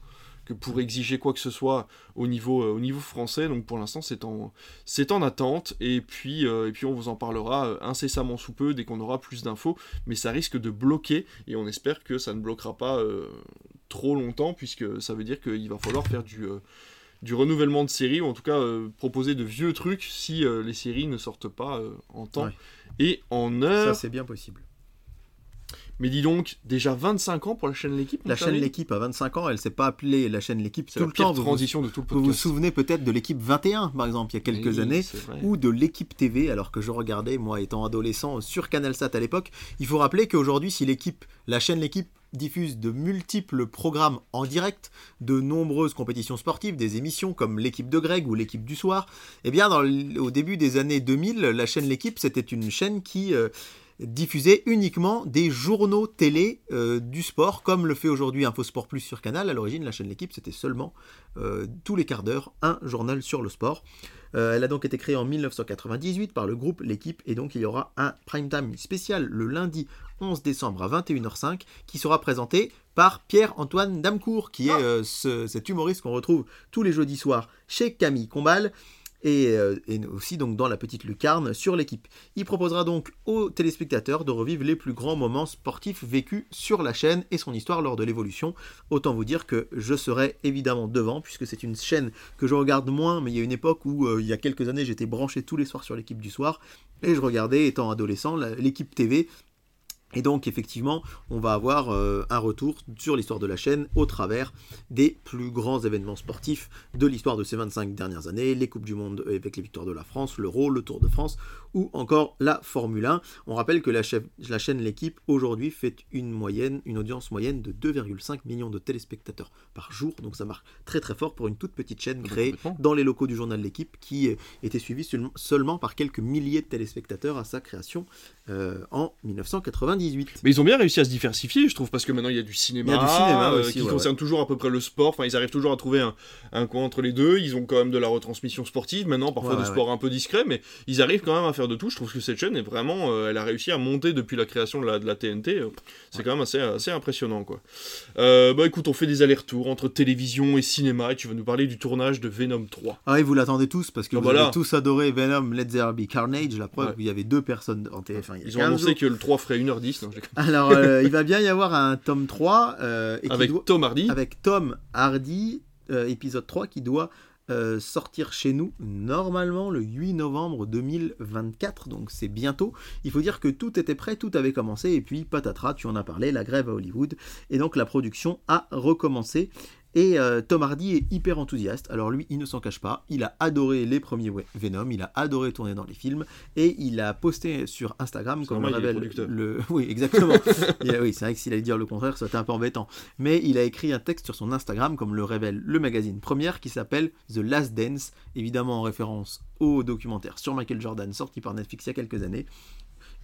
Que pour exiger quoi que ce soit au niveau, au niveau français. Donc pour l'instant, c'est en, c'est en attente. Et puis, et puis on vous en parlera incessamment sous peu dès qu'on aura plus d'infos. Mais ça risque de bloquer et on espère que ça ne bloquera pas trop longtemps puisque ça veut dire qu'il va falloir faire du du renouvellement de séries, ou en tout cas euh, proposer de vieux trucs si euh, les séries ne sortent pas euh, en temps et en heure. Ça, c'est bien possible. Mais dis donc, déjà 25 ans pour la chaîne L'équipe La chaîne L'équipe a 25 ans, elle s'est pas appelée la chaîne L'équipe tout le temps. transition de tout le podcast. Vous vous souvenez peut-être de l'équipe 21, par exemple, il y a quelques années, ou de l'équipe TV, alors que je regardais, moi étant adolescent, sur CanalSat à l'époque. Il faut rappeler qu'aujourd'hui, si l'équipe, la chaîne L'équipe diffuse de multiples programmes en direct, de nombreuses compétitions sportives, des émissions comme l'équipe de Greg ou l'équipe du soir. Eh bien, au début des années 2000, la chaîne L'équipe, c'était une chaîne qui euh, diffusait uniquement des journaux télé euh, du sport, comme le fait aujourd'hui Infosport Plus sur Canal. À l'origine, la chaîne L'équipe, c'était seulement euh, tous les quarts d'heure un journal sur le sport. elle a donc été créée en 1998 par le groupe L'équipe et donc il y aura un prime time spécial le lundi 11 décembre à 21h05, qui sera présenté par Pierre-Antoine Damcourt, qui est ah. euh, cet humoriste qu'on retrouve tous les jeudis soirs chez Camille Combal. Euh, et, aussi donc dans la petite lucarne sur l'équipe. Il proposera donc aux téléspectateurs de revivre les plus grands moments sportifs vécus sur la chaîne et son histoire lors de l'évolution. Autant vous dire que je serai évidemment devant puisque c'est une chaîne que je regarde moins, mais il y a une époque où euh, il y a quelques années j'étais branché tous les soirs sur l'équipe du soir et je regardais étant adolescent l'équipe TV et donc effectivement, on va avoir euh, un retour sur l'histoire de la chaîne au travers des plus grands événements sportifs de l'histoire de ces 25 dernières années, les Coupes du Monde avec les victoires de la France, l'Euro, le Tour de France ou encore la Formule 1. On rappelle que la, chaîne L'équipe aujourd'hui fait une moyenne, une audience moyenne de 2,5 millions de téléspectateurs par jour, donc ça marque très très fort pour une toute petite chaîne créée dans les locaux du journal L'équipe qui était suivie seulement par quelques milliers de téléspectateurs à sa création euh, en 1998. Mais ils ont bien réussi à se diversifier, je trouve, parce que maintenant il y a du cinéma, euh, qui concerne toujours à peu près le sport. Enfin, ils arrivent toujours à trouver un, coin entre les deux. Ils ont quand même de la retransmission sportive, maintenant parfois de sport un peu discret, mais ils arrivent quand même à faire de tout. Je trouve que cette chaîne est vraiment, euh, elle a réussi à monter depuis la création de la, de la TNT. C'est quand même assez, assez impressionnant, quoi. bah écoute, on fait des allers-retours entre télévision et cinéma, et tu vas nous parler du tournage de Venom 3. Ah oui, vous l'attendez tous, parce que ah, vous avez tous adoré Venom, Let There Be Carnage. La preuve, il y avait deux personnes en téléphone ils ont annoncé que le 3 ferait 1h10. Alors, euh, il va bien y avoir un tome 3. Euh, avec Tom Hardy. Avec Tom Hardy, euh, épisode 3, qui doit sortir chez nous normalement le 8 novembre 2024, donc c'est bientôt. Il faut dire que tout était prêt, tout avait commencé, et puis patatras, tu en as parlé, la grève à Hollywood, et donc la production a recommencé. Et euh, Tom Hardy est hyper enthousiaste. Alors lui, il ne s'en cache pas. Il a adoré les premiers Venom, il a adoré tourner dans les films et il a posté sur Instagram, comme le révèle le. Oui, exactement. oui, c'est vrai que s'il allait dire le contraire, ça un peu embêtant. Mais il a écrit un texte sur son Instagram, comme le révèle le magazine Première, qui s'appelle The Last Dance, évidemment en référence au documentaire sur Michael Jordan sorti par Netflix il y a quelques années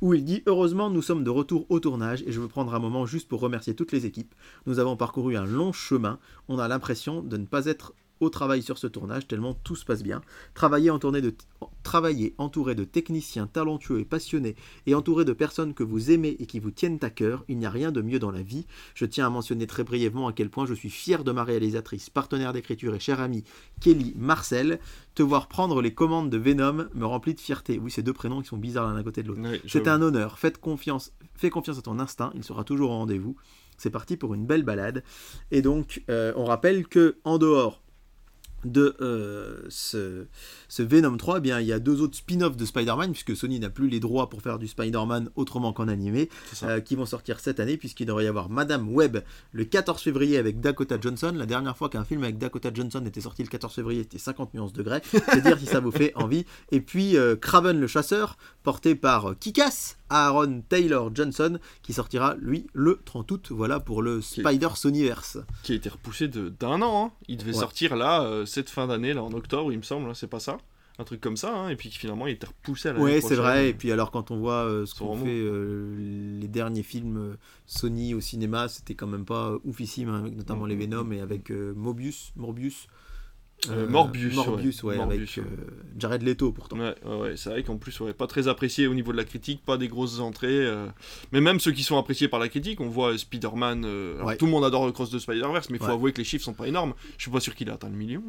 où il dit Heureusement, nous sommes de retour au tournage et je veux prendre un moment juste pour remercier toutes les équipes. Nous avons parcouru un long chemin. On a l'impression de ne pas être au travail sur ce tournage, tellement tout se passe bien. Travailler, de, travailler entouré de techniciens talentueux et passionnés, et entouré de personnes que vous aimez et qui vous tiennent à cœur, il n'y a rien de mieux dans la vie. Je tiens à mentionner très brièvement à quel point je suis fier de ma réalisatrice, partenaire d'écriture et chère amie, Kelly Marcel. Te voir prendre les commandes de Venom me remplit de fierté. Oui, ces deux prénoms qui sont bizarres l'un à côté de l'autre. C'est un honneur. Faites confiance, fais confiance à ton instinct, il sera toujours au rendez-vous. C'est parti pour une belle balade. Et donc, euh, on rappelle que en dehors de euh, ce, Venom 3, eh bien, il y a deux autres spin-offs de Spider-Man, puisque Sony n'a plus les droits pour faire du Spider-Man autrement qu'en animé, euh, qui vont sortir cette année, puisqu'il devrait y avoir Madame Web le 14 février avec Dakota Johnson. La dernière fois qu'un film avec Dakota Johnson était sorti le 14 février, c'était 50 nuances degrés. C'est dire si ça vous fait envie. Et puis euh, Craven le chasseur, porté par Kikas, Aaron Taylor Johnson, qui sortira lui le 30 août. Voilà pour le Spider Sonyverse. Qui a été repoussé d'un an. Hein. Il devait sortir là, cette fin d'année, là en octobre, il me semble, hein, c'est pas ça un truc comme ça, hein, et puis finalement il était repoussé à la Ouais, c'est vrai, et puis alors quand on voit euh, ce qu'on fait, euh, les derniers films euh, Sony au cinéma, c'était quand même pas oufissime, hein, avec notamment les Venom et avec Mobius, Morbius, Euh, Morbius, Morbius, ouais, Morbius, avec euh, Jared Leto pourtant. Ouais, ouais, ouais, c'est vrai qu'en plus, ouais, pas très apprécié au niveau de la critique, pas des grosses entrées. euh, Mais même ceux qui sont appréciés par la critique, on voit Spider-Man. euh, alors, Ouais. Tout le monde adore le cross de Spider-Verse, mais il faut Ouais. avouer que les chiffres sont pas énormes. Je suis pas sûr qu'il ait atteint le million.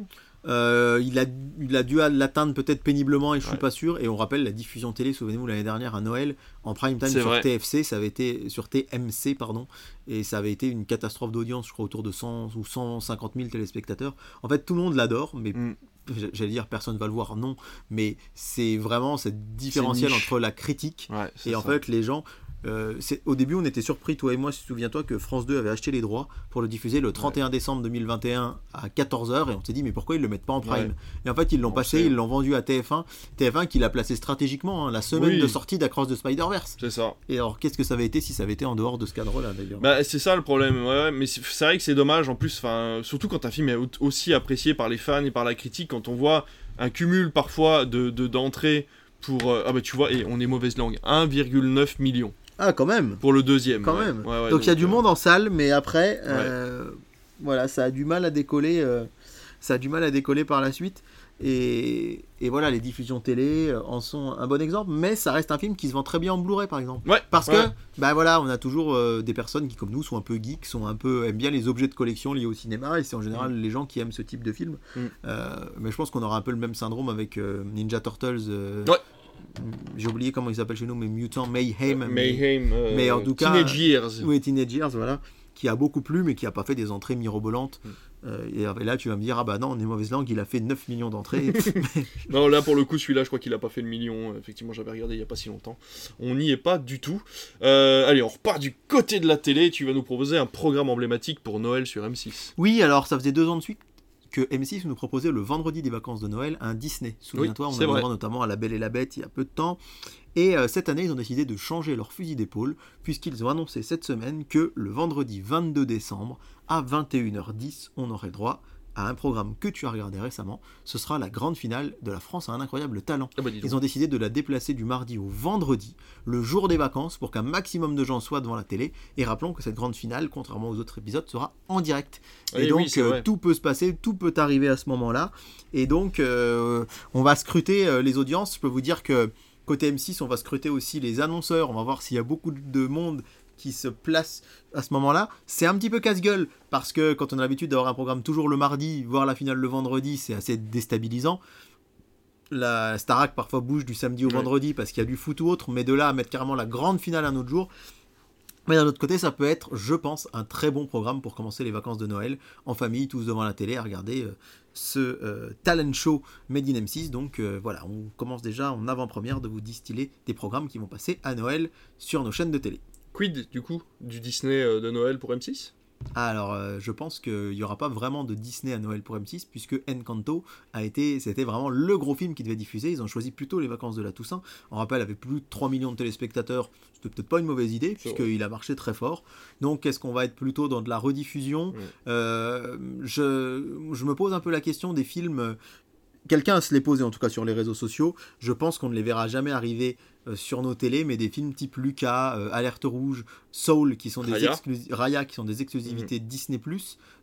Euh, il, a, il a dû l'atteindre peut-être péniblement et je suis Ouais. pas sûr. Et on rappelle la diffusion télé, souvenez-vous l'année dernière à Noël en prime time sur vrai. TFC, ça avait été sur TMC pardon, et ça avait été une catastrophe d'audience, je crois autour de 100 ou 150 000 téléspectateurs. En fait, tout le monde l'adore, mais Mm. j'allais dire personne va le voir, non. Mais c'est vraiment cette différentiel entre la critique Ouais, et en fait les gens. Euh, au début, on était surpris, toi et moi, souviens-toi que France 2 avait acheté les droits pour le diffuser le 31 décembre 2021 à 14h et on s'est dit mais pourquoi ils le mettent pas en prime Ouais. Et en fait, ils l'ont On passé, sait. ils l'ont vendu à TF1, TF1 qui l'a placé stratégiquement hein, la semaine Oui. de sortie d'Across de Spider-Verse. C'est ça. Et alors, qu'est-ce que ça avait été si ça avait été en dehors de ce cadre-là d'ailleurs? Bah, c'est ça le problème, ouais, ouais, mais c'est vrai que c'est dommage en plus, enfin, surtout quand un film est au- aussi apprécié par les fans et par la critique, quand on voit un cumul parfois de de- d'entrées pour. euh, ah bah tu vois, et on est mauvaise langue, 1,9 million Ah, quand même pour le deuxième. Quand ouais. même Ouais, ouais, Donc il y a du euh, monde en salle, mais après, euh, voilà, ça a du mal à décoller. euh, ça a du mal à décoller par la suite. Et, et voilà, les diffusions télé en sont un bon exemple, mais ça reste un film qui se vend très bien en Blu-ray par exemple. Ouais, Parce que, bah voilà, on a toujours euh, des personnes qui, comme nous, sont un peu geeks, sont un peu aiment bien les objets de collection liés au cinéma, et c'est en général les gens qui aiment ce type de film. Mm. Euh, mais je pense qu'on aura un peu le même syndrome avec euh, Ninja Turtles. Ouais. J'ai oublié comment il s'appelle chez nous, mais Mutant Mayhem. mais- Mayhem. euh, mais en tout cas, Teenage Years. oui, Teenage Years, voilà, qui a beaucoup plu, mais qui a pas fait des entrées mirobolantes. Mm. Euh, et, là, tu vas me dire, ah bah non, on est mauvaise langue, il a fait 9 millions d'entrées. Non, là pour le coup, celui-là, je crois qu'il a pas fait le million. Effectivement, j'avais regardé il y a pas si longtemps. On n'y est pas du tout. Euh, allez, on repart du côté de la télé. Tu vas nous proposer un programme emblématique pour Noël sur M6. oui, alors ça faisait deux ans de suite que M6 nous proposait le vendredi des vacances de Noël un Disney. Souviens-toi, Oui, on avait notamment à La Belle et la Bête il y a peu de temps. Et euh, cette année, ils ont décidé de changer leur fusil d'épaule, puisqu'ils ont annoncé cette semaine que le vendredi 22 décembre, à 21h10, on aurait droit à un programme que tu as regardé récemment. Ce sera la grande finale de la France a un incroyable talent. Ah bah. Ils ont décidé de la déplacer du mardi au vendredi, le jour des vacances, pour qu'un maximum de gens soient devant la télé. Et rappelons que cette grande finale, contrairement aux autres épisodes, sera en direct. Et, Eh donc oui, euh, tout peut se passer, tout peut arriver à ce moment-là. Et donc euh, on va scruter euh, les audiences. Je peux vous dire que côté M6, on va scruter aussi les annonceurs. On va voir s'il y a beaucoup de monde qui se place à ce moment-là. C'est un petit peu casse-gueule parce que quand on a l'habitude d'avoir un programme toujours le mardi, voir la finale le vendredi, c'est assez déstabilisant. La Starac parfois bouge du samedi au Ouais. vendredi parce qu'il y a du foot ou autre, mais de là à mettre carrément la grande finale un autre jour. Mais d'un autre côté, ça peut être, je pense, un très bon programme pour commencer les vacances de Noël en famille, tous devant la télé, à regarder euh, ce euh, talent show Made in M6. Donc euh, voilà, on commence déjà en avant-première de vous distiller des programmes qui vont passer à Noël sur nos chaînes de télé. Quid, du coup, du Disney euh, de Noël pour M6 Alors, euh, je pense qu'il n'y aura pas vraiment de Disney à Noël pour M6, puisque Encanto a été, c'était vraiment le gros film qui devait diffuser. Ils ont choisi plutôt les vacances de la Toussaint. On rappelle, avec plus de 3 millions de téléspectateurs, c'était peut-être pas une mauvaise idée, puisqu'il a marché très fort. Donc, est-ce qu'on va être plutôt dans de la rediffusion? Euh, je, je me pose un peu la question des films. Quelqu'un se les posé en tout cas sur les réseaux sociaux. Je pense qu'on ne les verra jamais arriver sur nos télés, mais des films type Lucas, euh, Alerte Rouge, Soul, qui sont des Raya. Raya, qui sont des exclusivités Disney+.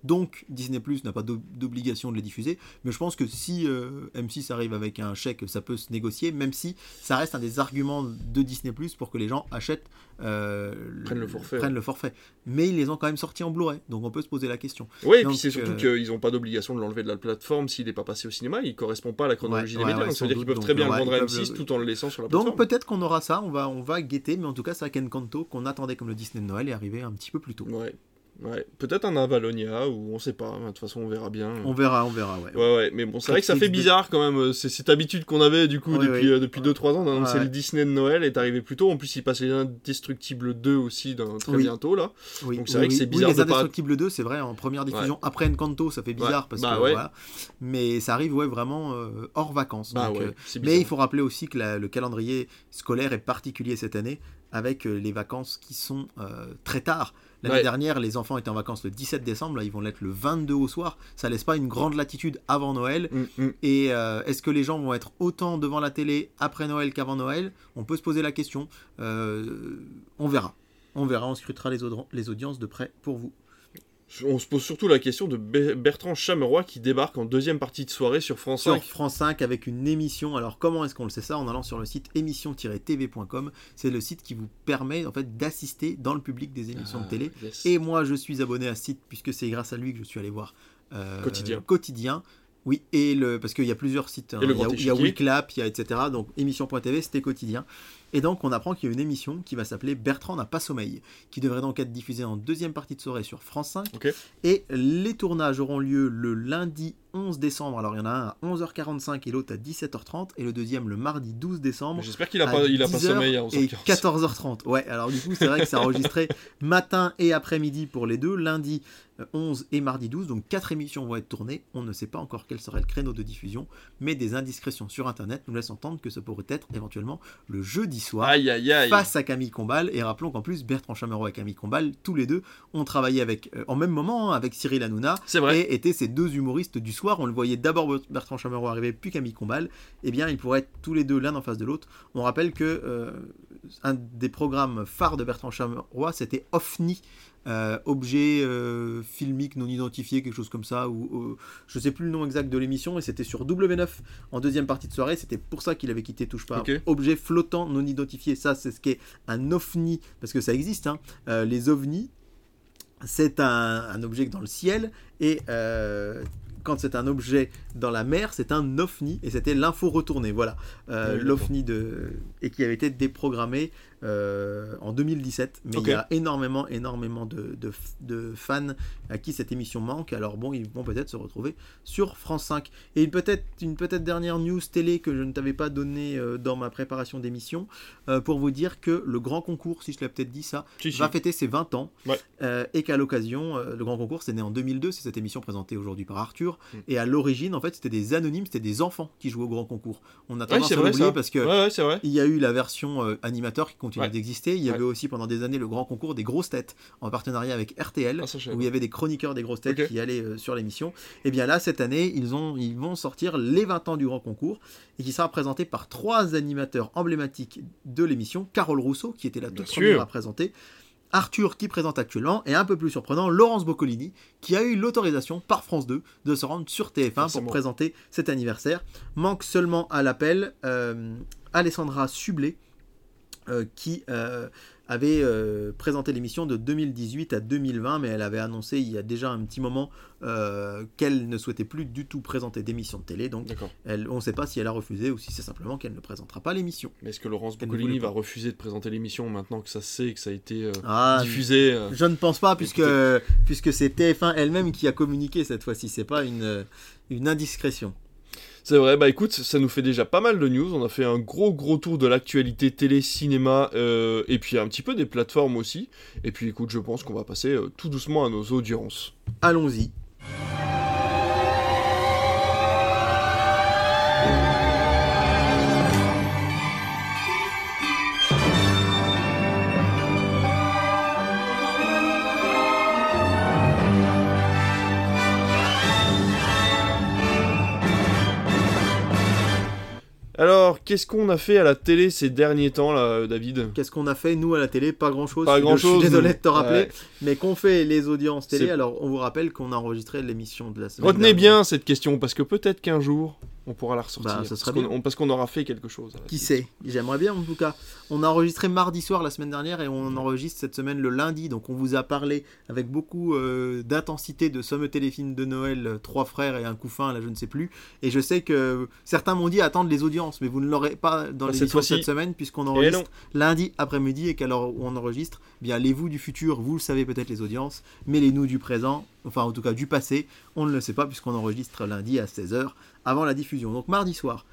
Donc Disney+ n'a pas d'o- d'obligation de les diffuser. Mais je pense que si euh, M6 arrive avec un chèque, ça peut se négocier, même si ça reste un des arguments de Disney+ pour que les gens achètent, euh, Prennent le forfait, prennent ouais. le forfait. Mais ils les ont quand même sortis en Blu-ray, donc on peut se poser la question. Oui, et Donc, puis c'est surtout euh, qu'ils n'ont pas d'obligation de l'enlever de la plateforme s'il n'est pas passé au cinéma. Il correspond pas à la chronologie Ouais, des ouais, médias. donc ça veut dire qu'ils peuvent très bien Donc, le vendre à ils peuvent M6 le- tout en le laissant sur la Donc plateforme. peut-être qu'on aura ça, on va, on va guetter, mais en tout cas, c'est vrai qu'Encanto, qu'on attendait comme le Disney de Noël, est arrivé un petit peu plus tôt. Ouais. Ouais. Peut-être un Avalonia ou on sait pas. De toute façon, on verra bien. On verra, on verra, ouais. Ouais, ouais, mais bon, c'est vrai que ça fait bizarre quand même. C'est cette habitude qu'on avait du coup depuis, euh, depuis 2-3 ans d'annoncer Ouais. le Disney de Noël est arrivé plus tôt. En plus, il passe les Indestructibles 2 aussi dans, très Oui. bientôt là. Oui, Donc c'est oui, vrai que c'est bizarre les de pas- Indestructibles 2, c'est vrai, en première diffusion, après Encanto, ça fait bizarre parce bah que voilà. Mais ça arrive, ouais, vraiment euh, hors vacances. Bah donc, euh, mais il faut rappeler aussi que la- le calendrier scolaire est particulier cette année, avec euh, les vacances qui sont euh, très tard. L'année Ouais. dernière, les enfants étaient en vacances le 17 décembre, là ils vont l'être le 22 au soir. Ça laisse pas une grande latitude avant Noël. Mm, mm. Et euh, est-ce que les gens vont être autant devant la télé après Noël qu'avant Noël? On peut se poser la question. Euh, on verra. On verra, on scrutera les audiences de près pour vous. On se pose surtout la question de Be- Bertrand Chameroy qui débarque en deuxième partie de soirée sur France sur 5. France 5 avec une émission. Alors comment est-ce qu'on le sait ça? En allant sur le site émission-tv.com. C'est le site qui vous permet en fait d'assister dans le public des émissions de Ah, télé. yes. Et moi je suis abonné à ce site puisque c'est grâce à lui que je suis allé voir euh, Quotidien. Quotidien. Oui, et le, parce qu'il y a plusieurs sites. hein. Et il y a, il y a il y a etc. Donc émission.tv, c'était quotidien. Et donc on apprend qu'il y a une émission qui va s'appeler Bertrand n'a pas sommeil, qui devrait donc être diffusée en deuxième partie de soirée sur France 5. Ok. Et les tournages auront lieu le lundi 11 décembre. Alors il y en a un à 11h45 et l'autre à 17h30. Et le deuxième le mardi 12 décembre. J'espère qu'il a pas, il a pas 10h sommeil à et 11h15. 14h30. Ouais, alors du coup, c'est vrai que c'est enregistré matin et après-midi pour les deux, lundi 11 et mardi 12. Donc quatre émissions vont être tournées. On ne sait pas encore quel serait le créneau de diffusion, mais des indiscrétions sur internet nous laissent entendre que ça pourrait être éventuellement le jeudi soir. Aïe aïe aïe. Face à Camille Combal, et rappelons qu'en plus Bertrand Chameroy et Camille Combal, tous les deux, ont travaillé avec, euh, en même moment hein, avec Cyril Hanouna, vrai. et étaient ces deux humoristes du soir. On le voyait d'abord Bertrand Chameroy arriver, puis Camille Combal. Eh bien, ils pourraient être tous les deux l'un en face de l'autre. On rappelle que euh, un des programmes phares de Bertrand Chameroy, c'était OFNI. Euh, objet euh, filmique non identifié, quelque chose comme ça, ou euh, je sais plus le nom exact de l'émission, et c'était sur W9 en deuxième partie de soirée. C'était pour ça qu'il avait quitté Touche pas. Objet flottant non identifié, ça c'est ce qu'est un OVNI, parce que ça existe. hein. Les ovnis, c'est un, un objet dans le ciel et quand c'est un objet dans la mer, c'est un ovni et c'était l'info retournée. Voilà, Euh, oui, l'ovni de et qui avait été déprogrammé euh, en 2017. Mais il y a énormément, énormément de, de, de fans à qui cette émission manque. Alors bon, ils vont peut-être se retrouver sur France 5. Et une peut-être une peut-être dernière news télé que je ne t'avais pas donnée euh, dans ma préparation d'émission euh, pour vous dire que le grand concours, si je l'ai peut-être dit ça, Si, si. va fêter ses 20 ans Ouais. euh, et qu'à l'occasion, le grand concours, c'est né en 2002, c'est cette émission présentée aujourd'hui par Arthur. Mm. Et à l'origine, en fait, c'était des anonymes, c'était des enfants qui jouaient au grand concours. On a Ouais, tendance c'est à l'oublier parce que Ouais, ouais, il y a eu la version animateur qui continue Ouais. d'exister. Il y Ouais. avait aussi pendant des années le grand concours des grosses têtes en partenariat avec RTL. Ah, où il y avait des chroniqueurs des grosses têtes qui allaient euh, sur l'émission. Et bien là, cette année, ils, ont, ils vont sortir les 20 ans du grand concours et qui sera présenté par trois animateurs emblématiques de l'émission. Carole Rousseau, qui était la toute première à présenter. Arthur qui présente actuellement et un peu plus surprenant Laurence Boccolini qui a eu l'autorisation par France 2 de se rendre sur TF1 Forcément. pour présenter cet anniversaire. Manque seulement à l'appel euh, Alessandra Sublet euh, qui euh, avait euh, présenté l'émission de 2018 à 2020 mais elle avait annoncé il y a déjà un petit moment qu'elle ne souhaitait plus du tout présenter d'émission de télé donc elle, on ne sait pas si elle a refusé ou si c'est simplement qu'elle ne présentera pas l'émission. Mais est-ce que Laurence Boccolini va refuser de présenter l'émission maintenant que ça se sait et que ça a été Ah, diffusé Je ne pense pas, puisque, puisque c'est TF1 elle-même qui a communiqué cette fois-ci. C'est pas une, une indiscrétion. C'est vrai, bah écoute, ça nous fait déjà pas mal de news. On a fait un gros gros tour de l'actualité télé, cinéma, euh, et puis un petit peu des plateformes aussi. Et puis écoute, je pense qu'on va passer euh, tout doucement à nos audiences. Allons-y. Alors, qu'est-ce qu'on a fait à la télé ces derniers temps là, David? Qu'est-ce qu'on a fait, nous, à la télé? Pas grand-chose. Pas grand-chose, Je suis désolé de te rappeler. Ouais. Mais qu'on fait les audiences télé? Alors, on vous rappelle qu'on a enregistré l'émission de la semaine Retenez dernière. bien cette question parce que peut-être qu'un jour on pourra la ressortir. Bah, ça serait parce qu'on on- parce qu'on aura fait quelque chose. Qui sait J'aimerais bien en tout cas. On a enregistré mardi soir la semaine dernière et on enregistre cette semaine le lundi. Donc on vous a parlé avec beaucoup euh, d'intensité de Somme téléfilm de Noël, euh, Trois frères et un couffin, là je ne sais plus. Et je sais que certains m'ont dit attendre les audiences, mais vous ne l'aurez pas dans Bah, cette de fois-ci. cette semaine puisqu'on enregistre lundi après-midi et qu'à l'heure où on enregistre, eh bien les vous du futur, vous le savez peut-être les audiences, mais les nous du présent, enfin en tout cas du passé, on ne le sait pas puisqu'on enregistre lundi à 16h avant la diffusion. Donc mardi soir,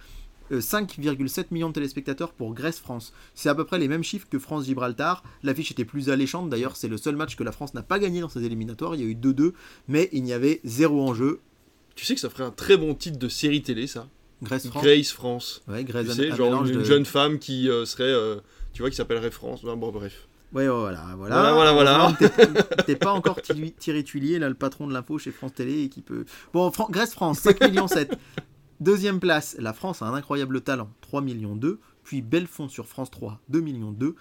euh, 5,7 millions de téléspectateurs pour Grèce France. C'est à peu près les mêmes chiffres que France Gibraltar. L'affiche était plus alléchante. D'ailleurs, c'est le seul match que la France n'a pas gagné dans ses éliminatoires. Il y a eu 2-2, mais il n'y avait zéro enjeu. Tu sais que ça ferait un très bon titre de série télé ça Grèce France. Grace France. Ouais, Grèce, Tu sais, genre une de- jeune femme qui euh, serait, euh, tu vois, qui s'appellerait France. Enfin, bon, bref. Ouais, voilà, voilà. Voilà, voilà, voilà. T'es pas encore Thierry Tuilier, là, le patron de l'info chez France Télé, et qui peut. Bon, Fran- Grèce-France, 5 millions 7. Deuxième place, la France a un incroyable talent, 3 millions 2. Puis Belfond sur France 3, 2 millions 2.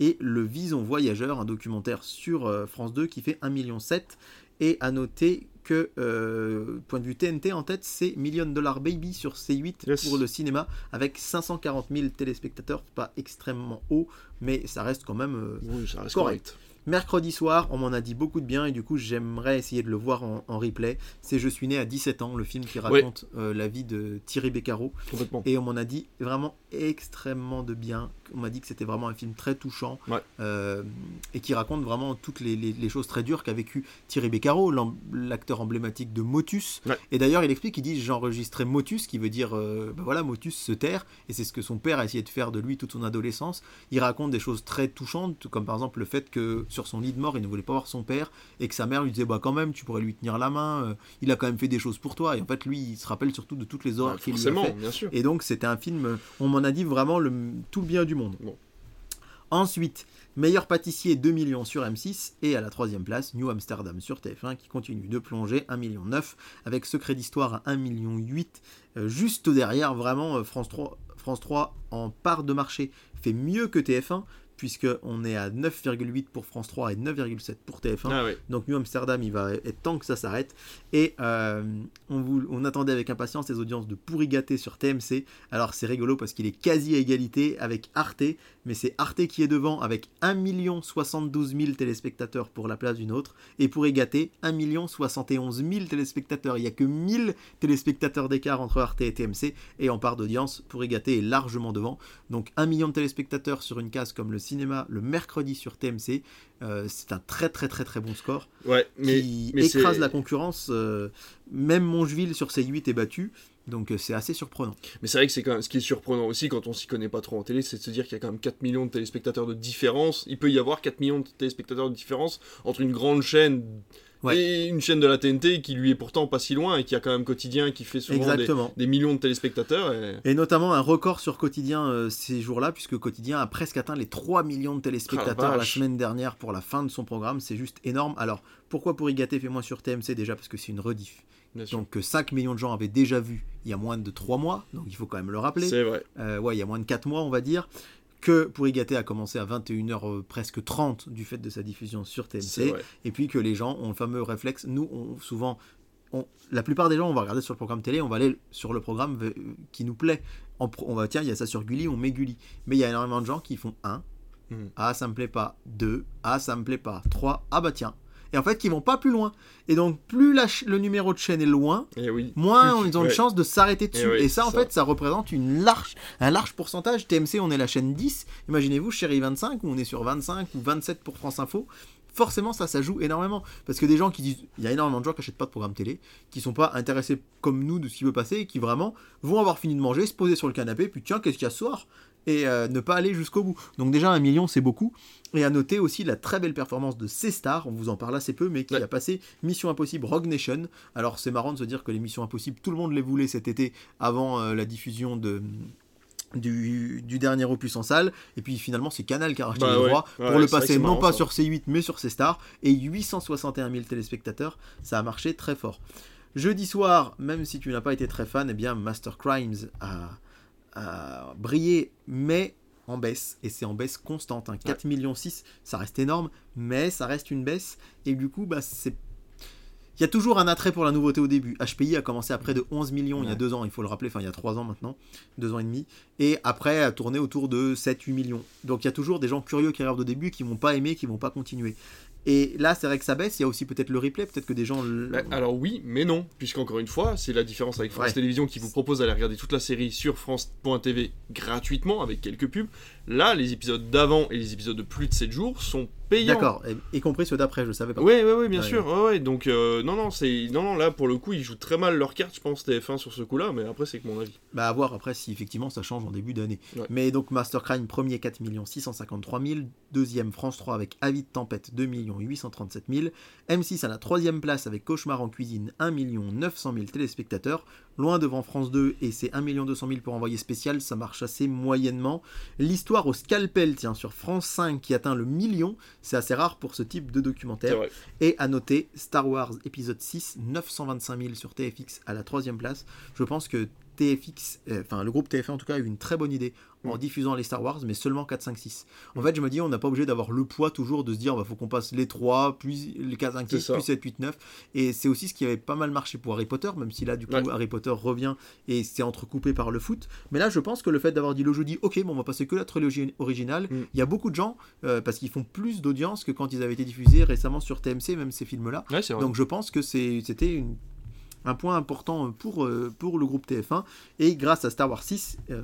Et Le Vison Voyageur, un documentaire sur euh, France 2 qui fait 1 million 7. Et à noter que, euh, point de vue TNT, en tête, c'est Million Dollar Baby sur C8 Yes. pour le cinéma, avec 540 000 téléspectateurs. Pas extrêmement haut, mais ça reste quand même euh, Oui, ça reste Correct. correct. Mercredi soir, on m'en a dit beaucoup de bien et du coup j'aimerais essayer de le voir en, en replay. C'est Je suis né à 17 ans, le film qui raconte euh, la vie de Thierry Beccaro. Complètement. Et on m'en a dit vraiment extrêmement de bien. On m'a dit que c'était vraiment un film très touchant Ouais. euh, et qui raconte vraiment toutes les, les- les choses très dures qu'a vécu Thierry Beccaro, l'acteur emblématique de Motus. Ouais. Et d'ailleurs, il explique, il dit j'enregistrais Motus, qui veut dire euh, ben voilà Motus se taire, et c'est ce que son père a essayé de faire de lui toute son adolescence. Il raconte des choses très touchantes, comme par exemple le fait que sur son lit de mort, il ne voulait pas voir son père et que sa mère lui disait bah quand même, tu pourrais lui tenir la main. euh, il a quand même fait des choses pour toi. Et en fait, lui, il se rappelle surtout de toutes les horreurs Ouais, qu'il lui a fait. bien sûr. Et donc, c'était un film. euh, On m'en a dit vraiment le, tout le bien du monde. Bon. Ensuite, meilleur pâtissier 2 millions sur M6 et à la troisième place New Amsterdam sur TF1 qui continue de plonger 1 million 9 avec Secret d'Histoire à 1 million 8 euh, juste derrière vraiment France 3 France 3 en part de marché fait mieux que TF1 puisque on est à 9,8 pour France 3 et 9,7 pour TF1 Ah donc New Amsterdam, il va être temps que ça s'arrête. Et euh, on, vous- on attendait avec impatience les audiences de Pourri Gâté sur TMC. Alors c'est rigolo parce qu'il est quasi à égalité avec Arte, mais c'est Arte qui est devant avec 1 72 000 téléspectateurs pour la place d'une autre. Et Pourri Gâté, 1 71 000 téléspectateurs. Il n'y a que 1000 téléspectateurs d'écart entre Arte et TMC. Et en part d'audience, Pourri Gâté est largement devant. Donc 1 million de téléspectateurs sur une case comme le cinéma le mercredi sur TMC. Euh, c'est un très très très très bon score Ouais, mais, qui mais écrase la concurrence. euh, même Mongeville sur ses 8 est battu. Donc euh, c'est assez surprenant. Mais c'est vrai que c'est quand même ce qui est surprenant aussi quand on s'y connaît pas trop en télé, c'est de se dire qu'il y a quand même 4 millions de téléspectateurs de différence. Il peut y avoir 4 millions de téléspectateurs de différence entre une grande chaîne Ouais. et une chaîne de la TNT qui lui est pourtant pas si loin et qui a quand même quotidien qui fait souvent des, millions de téléspectateurs. Et... Et notamment un record sur Quotidien euh, ces jours-là, puisque Quotidien a presque atteint les 3 millions de téléspectateurs Ah, la semaine dernière pour la fin de son programme. C'est juste énorme. Alors pourquoi pour Gâté fait moins sur TMC Déjà parce que c'est une rediff. Donc que 5 millions de gens avaient déjà vu il y a moins de 3 mois. Donc il faut quand même le rappeler. C'est vrai. Euh, ouais, il y a moins de 4 mois, on va dire, que Pourri Gâté a commencé à 21h euh, presque 30 du fait de sa diffusion sur vrai. et puis que les gens ont le fameux réflexe, nous, on, souvent, on- la plupart des gens, on va regarder sur le programme télé, on va aller sur le programme euh, qui nous plaît, En on va, tiens, il y a ça sur Gulli, on met Gulli, mais il y a énormément de gens qui font 1, Mhm. ah, ça me plaît pas, 2, ah, ça me plaît pas, 3, ah bah tiens, et en fait, qui vont pas plus loin, et donc plus la le numéro de chaîne est loin, Et oui. moins ils ont une chance de s'arrêter dessus. oui, et ça, en fait, ça représente une large, un large pourcentage. TMC, on est la chaîne 10. Imaginez-vous, Chérie 25, où on est sur 25 ou 27 pour France Info. Forcément, ça, ça joue énormément. Parce que des gens qui disent. Il y a énormément de gens qui n'achètent pas de programme télé, qui sont pas intéressés comme nous de ce qui peut passer, et qui vraiment vont avoir fini de manger, se poser sur le canapé, puis tiens, qu'est-ce qu'il y a ce soir? Et euh, ne pas aller jusqu'au bout. Donc, déjà, un million, c'est beaucoup. Et à noter aussi la très belle performance de C-Star, on vous en parle assez peu, mais qui Ouais. a passé Mission Impossible Rogue Nation. Alors c'est marrant de se dire que les Missions Impossibles, tout le monde les voulait cet été avant euh, la diffusion de, du, du dernier opus en salle. Et puis finalement c'est Canal qui a racheté Bah les droits Ouais, pour le passer non marrant, pas ça. sur C8 mais sur C-Star. Et 861 000 téléspectateurs, ça a marché très fort. Jeudi soir, même si tu n'as pas été très fan, eh bien Master Crimes a, a brillé, mais en baisse. Et c'est en baisse constante. hein. 4 millions 6, ça reste énorme, mais ça reste une baisse. Et du coup, bah, c'est... Il y a toujours un attrait pour la nouveauté au début. HPI a commencé à près de 11 millions il y a deux ans, il faut le rappeler, enfin il y a trois ans maintenant, deux ans et demi, et après a tourné autour de 7-8 millions. Donc il y a toujours des gens curieux qui regardent au début, qui vont pas aimer, qui vont pas continuer. Et là, c'est vrai que ça baisse, il y a aussi peut-être le replay, peut-être que des gens... Bah, alors oui, mais non, puisqu'encore une fois, c'est la différence avec France Ouais. Télévisions qui vous propose d'aller regarder toute la série sur France.tv gratuitement avec quelques pubs. Là, les épisodes d'avant et les épisodes de plus de 7 jours sont payants. D'accord, y, compris ceux d'après, je savais pas. Ouais, ouais, ouais, bien Ouais, sûr. Ouais, ouais, donc euh, non, non, c'est non, non. Là, pour le coup, ils jouent très mal leur carte, je pense TF1 sur ce coup-là, mais après, c'est que mon avis. Bah à voir après si effectivement ça change en début d'année. Mais donc Master Crime premier 4 653 000, deuxième France 3 avec Avis de Tempête 2 837 000, M6 à la troisième place avec Cauchemar en cuisine 1 900 000 téléspectateurs, loin devant France 2 et c'est 1 200 000 pour envoyer spécial, ça marche assez moyennement. L'histoire au scalpel tiens sur France 5 qui atteint le million, c'est assez rare pour ce type de documentaire. Et à noter, Star Wars épisode 6, 925 000 sur TFX à la troisième place. Je pense que TFX, euh, enfin le groupe TF1 en tout cas a eu une très bonne idée en Mm. diffusant les Star Wars, mais seulement 4, 5, 6. En fait, je me dis, on n'a pas obligé d'avoir le poids toujours de se dire, bah, faut qu'on passe les 3, puis les 4, 5, C'est 6, ça. puis 7, 8, 9. Et c'est aussi ce qui avait pas mal marché pour Harry Potter, même si là, du coup, Ouais. Harry Potter revient et c'est entrecoupé par le foot. Mais là, je pense que le fait d'avoir dit le jeudi, ok, bon, on va passer que la trilogie originale, Mm. il y a beaucoup de gens, euh, parce qu'ils font plus d'audience que quand ils avaient été diffusés récemment sur TMC, même ces films-là. Ouais. Donc je pense que c'était une- un point important pour, euh, pour le groupe TF1. Et grâce à Star Wars 6, euh,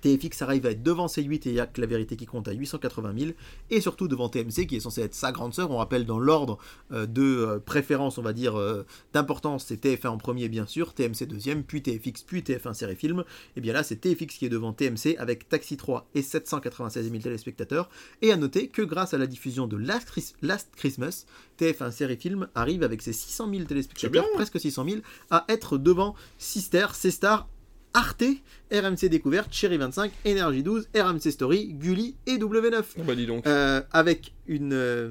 TFX arrive à être devant C8 et il y a que la vérité qui compte à 880 000. Et surtout devant TMC qui est censé être sa grande sœur. On rappelle dans l'ordre euh, de euh, préférence, on va dire, euh, d'importance, c'est TF1 en premier bien sûr, TMC deuxième, puis TFX, puis TF1 série film. Et bien là, c'est TFX qui est devant TMC avec Taxi 3 et 796 000 téléspectateurs. Et à noter que grâce à la diffusion de Last, Chris- Last Christmas, TF1 série film arrive avec ses 600 000 téléspectateurs, presque 600 000, à être devant Sister, C-Star, Arte, RMC Découverte, Chéri 25, Énergie 12, RMC Story, Gulli et W9. Oh, bah dis donc. Euh, avec une, euh,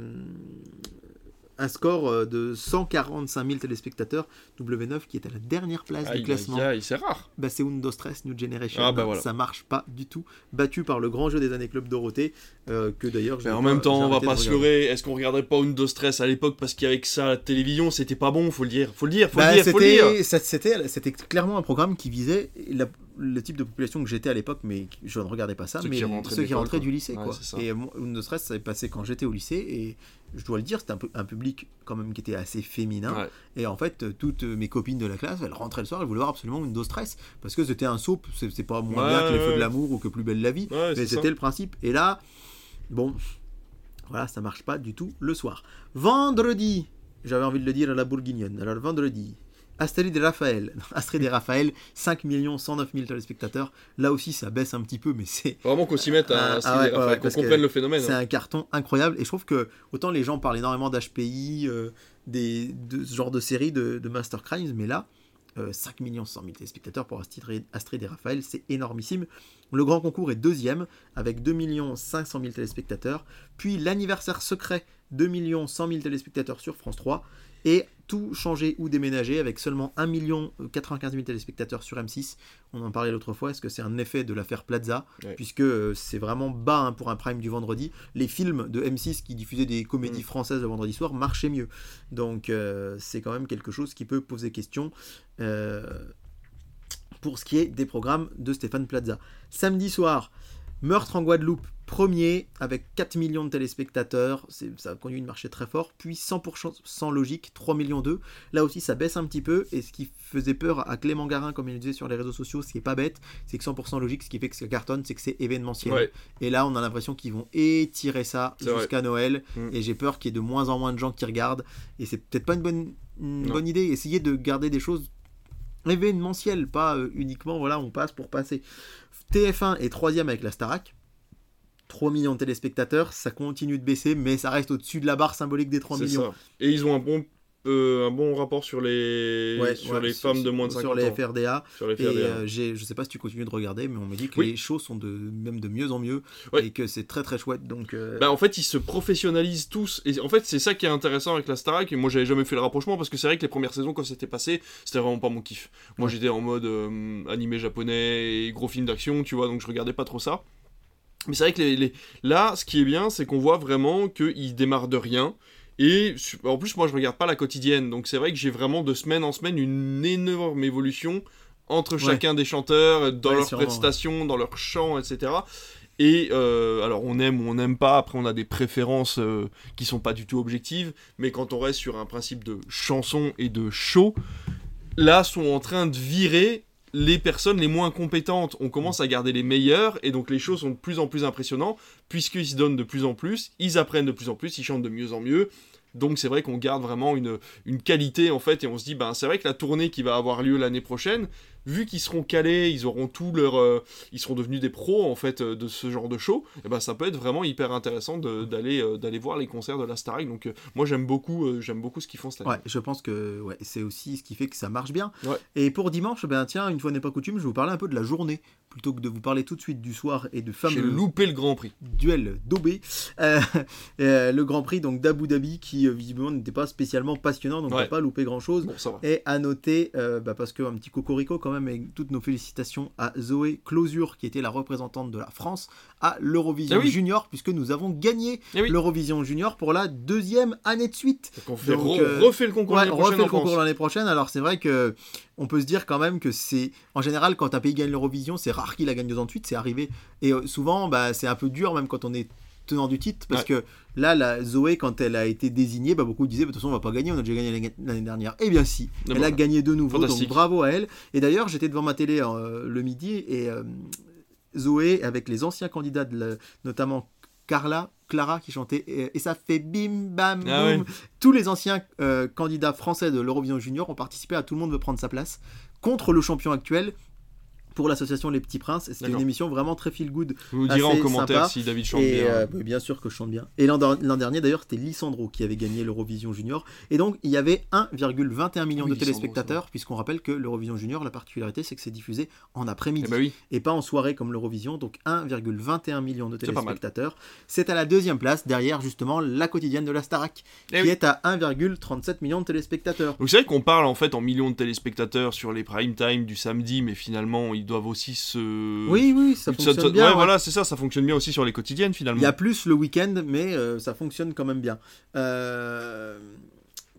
un score euh, de 145 000 téléspectateurs, W9 qui est à la dernière place Aïe, du classement. c'est rare. Bah, c'est Windows Stress New Generation. Ah, bah, voilà. Ça marche pas du tout. Battu par le grand jeu des années Club Dorothée, euh, que d'ailleurs. en pas- même temps, on va pas se leurrer. Est-ce qu'on regarderait pas Windows Stress à l'époque parce qu'avec ça, la télévision, c'était pas bon, faut le dire. Faut le dire, faut Bah, le dire, faut le dire. c'était, clairement un programme qui visait la- le type de population que j'étais à l'époque, mais je ne regardais pas ça, Ceux mais qui rentraient ceux qui rentraient quoi. du lycée. Ouais, quoi. Et Windows Stress, ça s'est passé quand j'étais au lycée, et je dois le dire, c'était un, peu, un public quand même qui était assez féminin. Ouais. Et en fait, toutes mes copines de la classe, elles rentraient le soir, elles voulaient voir absolument Windows Stress, parce que c'était un soap, c'est, pas moins Ouais, bien que Les Feux de l'amour ou que Plus belle la vie, mais c'était le principe. Et là, bon, voilà, ça marche pas du tout le soir. Vendredi, j'avais envie de le dire à la bourguignonne. Alors vendredi, Astrid et Raphaël. Astrid et Raphaël, 5 109 000 téléspectateurs. Là aussi, ça baisse un petit peu, mais c'est Vraiment qu'on s'y mette Ah, à ah Steve ouais, et Raphaël, ouais, qu'on comprenne le phénomène. c'est hein. un carton incroyable. Et je trouve que autant les gens parlent énormément d'HPI, euh, des, de ce genre de série de, de Master Crimes, mais là, euh, 5 100 000 téléspectateurs pour Astrid, Astrid et Raphaël, c'est énormissime. Le grand concours est deuxième avec 2 500 000 téléspectateurs. Puis l'anniversaire secret, 2 100 000 téléspectateurs sur France 3. Et tout changer ou déménager avec seulement 1 95 000 téléspectateurs sur M6. On en parlait l'autre fois. Est-ce que c'est un effet de l'affaire Plaza. Puisque euh, c'est vraiment bas hein, pour un prime du vendredi. Les films de M6 qui diffusaient des comédies Mm. françaises le vendredi soir marchaient mieux. Donc euh, c'est quand même quelque chose qui peut poser question. euh, pour ce qui est des programmes de Stéphane Plaza. Samedi soir, Meurtre en Guadeloupe, premier, avec 4 millions de téléspectateurs, ça a conduit une marché très fort, puis 100% sans logique, 3 millions 2. Là aussi, ça baisse un petit peu, et ce qui faisait peur à Clément Garin, comme il le disait sur les réseaux sociaux, ce qui est pas bête, c'est que 100% logique, ce qui fait que ça cartonne, c'est que c'est événementiel. Ouais. Et là, on a l'impression qu'ils vont étirer ça jusqu'à Noël, Mm. et j'ai peur qu'il y ait de moins en moins de gens qui regardent, et c'est peut-être pas une bonne, une bonne idée, essayer de garder des choses événementielles, pas euh, uniquement, voilà, on passe pour passer. TF1 est troisième avec la Starac. 3 millions de téléspectateurs, ça continue de baisser, mais ça reste au-dessus de la barre symbolique des 3 C'est millions. ça. Et ils ont un bon, euh, un bon rapport sur les, Ouais, sur ouais, les sur- femmes de moins de 50 sur les ans. FRDA. Sur les Et FRDA. euh, j'ai- je sais pas si tu continues de regarder, mais on me dit que Oui. les shows sont de, même de mieux en mieux Ouais. et que c'est très très chouette. Donc, euh, Bah, en fait, ils se professionnalisent tous. Et en fait, c'est ça qui est intéressant avec la Starac. Et moi, j'avais jamais fait le rapprochement parce que c'est vrai que les premières saisons, quand c'était passé, c'était vraiment pas mon kiff. Moi, j'étais en mode euh, animé japonais et gros film d'action, tu vois, donc je regardais pas trop ça. Mais c'est vrai que les, les- là, ce qui est bien, c'est qu'on voit vraiment qu'ils démarrent de rien. Et en plus, moi, je regarde pas la quotidienne. Donc, c'est vrai que j'ai vraiment de semaine en semaine une énorme évolution entre Ouais. chacun des chanteurs, dans Ouais, leurs ouais. prestations, dans leur chant, etc. Et euh, alors on aime ou on n'aime pas, après on a des préférences euh, qui sont pas du tout objectives, mais quand on reste sur un principe de chanson et de show, là sont en train de virer les personnes les moins compétentes. On commence à garder les meilleurs, et donc les shows sont de plus en plus impressionnants, puisqu'ils se donnent de plus en plus, ils apprennent de plus en plus, ils chantent de mieux en mieux. Donc c'est vrai qu'on garde vraiment une, qualité en fait, et on se dit, ben c'est vrai que la tournée qui va avoir lieu l'année prochaine, vu qu'ils seront calés, ils auront tout leur, euh, ils seront devenus des pros en fait euh, de ce genre de show, et ben ça peut être vraiment hyper intéressant d'aller euh, d'aller voir les concerts de la Starac. Donc moi j'aime beaucoup, j'aime beaucoup ce qu'ils font cette année. Ouais, je pense que ouais, c'est aussi ce qui fait que ça marche bien. Ouais. Et pour dimanche, ben tiens, une fois n'est pas coutume, je vais vous parler un peu de la journée plutôt que de vous parler tout de suite du soir et de J'ai fameux loupé le Grand Prix. duel euh, le Grand Prix donc d'Abu Dhabi qui visiblement n'était pas spécialement passionnant, donc on Ouais. n'a pas loupé grand chose. Bon ça va. Et à noter, bah, parce qu'un petit cocorico quand même avec toutes nos félicitations à Zoé Closure, qui était la représentante de la France à l'Eurovision Eh oui. Junior, puisque nous avons gagné Eh oui. l'Eurovision Junior pour la deuxième année de suite. Donc on fait Donc, re- euh, refait le concours Ouais, prochaine l'année prochaine. Alors c'est vrai que on peut se dire quand même que c'est en général quand un pays gagne l'Eurovision, c'est rare qu'il la gagne deux ans de suite. C'est arrivé et euh, souvent bah, c'est un peu dur même quand on est tenant du titre parce que là la Zoé quand elle a été désignée bah, beaucoup disaient bah, de toute façon on va pas gagner on a déjà gagné l'année- dernière. Et bien si. Ah elle a gagné de nouveau donc bravo à elle. Et d'ailleurs j'étais devant ma télé euh, le midi et euh, Zoé avec les anciens candidats de la- notamment Carla Clara qui chantait et, et ça fait bim bam boum Ah ouais. tous les anciens euh, candidats français de l'Eurovision Junior ont participé à Tout le monde veut prendre sa place contre le champion actuel pour l'association Les Petits Princes. C'était une émission vraiment très feel good. Vous nous direz en commentaire sympa. si David chante Et bien. euh, bien sûr que je chante bien. Et l'an dernier, d'ailleurs, c'était Lissandro qui avait gagné l'Eurovision Junior. Et donc, il y avait 1,21 million Oui, de téléspectateurs, puisqu'on rappelle que l'Eurovision Junior, la particularité, c'est que c'est diffusé en après-midi Eh ben oui, et pas en soirée comme l'Eurovision, donc 1,21 million de téléspectateurs. C'est à la deuxième place, derrière justement la quotidienne de la Starac, Eh qui oui. est à 1,37 million de téléspectateurs. Donc c'est vrai qu'on parle en fait en millions de téléspectateurs sur les prime time du samedi, mais finalement ils doivent aussi se. Oui, oui, ça Ça- fonctionne ça- bien. ouais, ouais. voilà, c'est ça, ça fonctionne bien aussi sur les quotidiennes finalement. Il y a plus le week-end, mais euh, ça fonctionne quand même bien. Euh,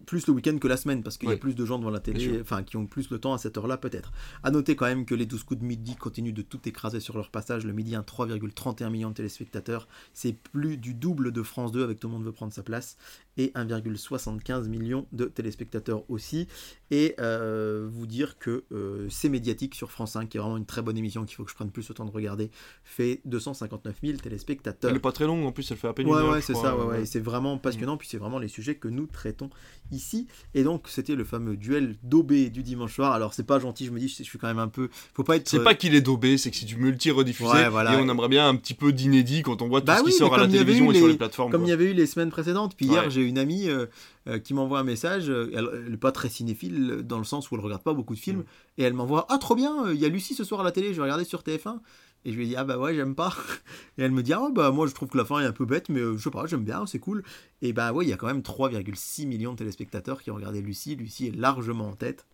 plus le week-end que la semaine, parce qu'il y a plus de gens devant la télé, enfin qui ont plus le temps à cette heure-là peut-être. À noter quand même que les 12 coups de midi continuent de tout écraser sur leur passage. Le midi, un 3,31 millions de téléspectateurs. C'est plus du double de France 2 avec Tout le monde veut prendre sa place. Et 1,75 millions de téléspectateurs aussi. Et euh, vous dire que euh, c'est médiatique sur France 5, qui est vraiment une très bonne émission qu'il faut que je prenne plus le temps de regarder, fait 259 000 téléspectateurs. Elle est pas très longue en plus, elle fait à peine Ouais, une heure. ouais, c'est ça, ouais, euh, ouais. C'est vraiment passionnant, puis c'est vraiment les sujets que nous traitons ici. Et donc, c'était le fameux duel d'Aubé du dimanche soir. Alors, c'est pas gentil, je me dis, je, suis quand même un peu. Faut pas être. C'est euh, pas qu'il est daubé, c'est que c'est du multi-rediffusé. Ouais, voilà. Et on aimerait bien un petit peu d'inédit quand on voit tout Bah ce qui oui, sort à la télévision et sur les- plateformes. Comme il y avait eu les semaines précédentes. Puis hier, Ouais. j'ai une amie euh, euh, qui m'envoie un message. euh, elle, elle est pas très cinéphile, euh, dans le sens où elle regarde pas beaucoup de films. Mm. Et elle m'envoie Ah, trop bien, euh, il y a Lucie ce soir à la télé, je vais regarder sur TF1. Et je lui ai dit Ah, bah ouais, j'aime pas. Et elle me dit Ah, bah moi, je trouve que la fin est un peu bête, mais euh, je sais pas, j'aime bien, c'est cool. Et bah ouais, il y a quand même 3,6 millions de téléspectateurs qui ont regardé Lucie. Lucie est largement en tête.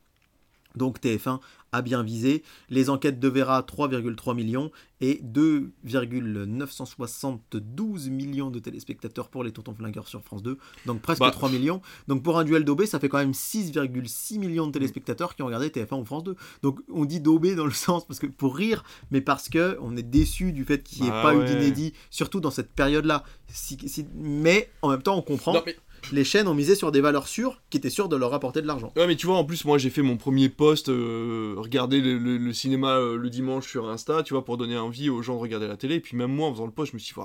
Donc TF1 a bien visé. Les enquêtes de Vera, 3,3 millions et 2,972 millions de téléspectateurs pour les Tontons Flingueurs sur France 2. Donc presque Bah. 3 millions. Donc pour un duel d'Aubé, ça fait quand même 6,6 millions de téléspectateurs qui ont regardé TF1 ou France 2. Donc on dit d'Aubé dans le sens parce que pour rire, mais parce que on est déçu du fait qu'il n'y ait Bah pas eu d'inédit, surtout dans cette période-là. Si- si- mais en même temps, on comprend. Non, mais- Les chaînes ont misé sur des valeurs sûres qui étaient sûres de leur rapporter de l'argent. Ouais, mais tu vois, en plus, moi j'ai fait mon premier post, euh, regarder le, cinéma euh, le dimanche sur Insta, tu vois, pour donner envie aux gens de regarder la télé. Puis même moi, en faisant le post, je me suis dit,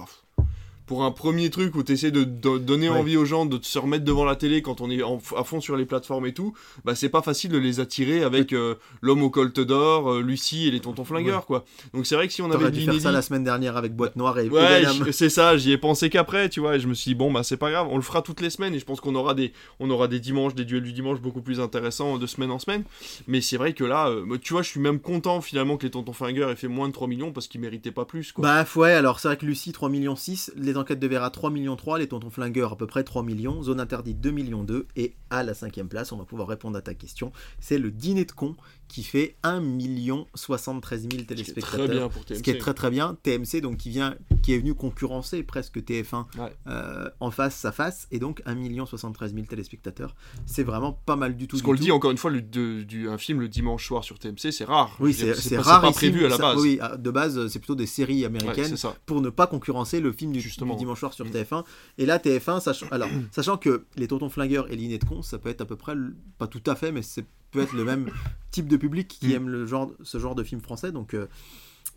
pour un premier truc où tu essaies de, de donner Ouais. envie aux gens de se remettre devant la télé quand on est en- à fond sur les plateformes et tout, bah c'est pas facile de les attirer avec euh, l'homme au colt d'or, euh, Lucie et les tontons flingueurs, quoi. Donc c'est vrai que si on avait dû faire ça la semaine dernière avec Boîte Noire et Ouais, c'est ça, j'y ai pensé qu'après, tu vois, et je me suis dit, bon, bah c'est pas grave, on le fera toutes les semaines, et je pense qu'on aura des, on aura des dimanches, des duels du dimanche beaucoup plus intéressants de semaine en semaine. Mais c'est vrai que là, euh, bah, tu vois, je suis même content finalement que les tontons flingueurs aient fait moins de 3 millions parce qu'ils méritaient pas plus, quoi. Bah ouais, alors c'est vrai que Lucie 3 millions 6, les enquêtes de Vera 3 millions 3, les tontons flingueurs à peu près 3 millions, zone interdite 2 millions 2 et à la cinquième place, on va pouvoir répondre à ta question, c'est le dîner de con qui fait 1 million 73 000 Ce qui est téléspectateurs. très bien pour TMC. Ce qui est très très bien, TMC donc qui vient, qui est venu concurrencer presque TF1 Ouais. euh, en face à face et donc 1 million 73 000 téléspectateurs, c'est vraiment pas mal du tout. Parce qu'on le dit encore une fois, le, de- du, un film le dimanche soir sur TMC, c'est rare. Oui, c'est rare pas prévu à la ça- base. Oui, de base, c'est plutôt des séries américaines pour ne pas concurrencer le film du, dimanche soir sur Mm. TF1. Et là, TF1, sachant, alors, sachant que les Tontons Flingueurs et Liné de Con, ça peut être à peu près, pas tout à fait, mais c'est peut être le même type de public qui Mm. aime le genre, ce genre de film français. Donc, euh,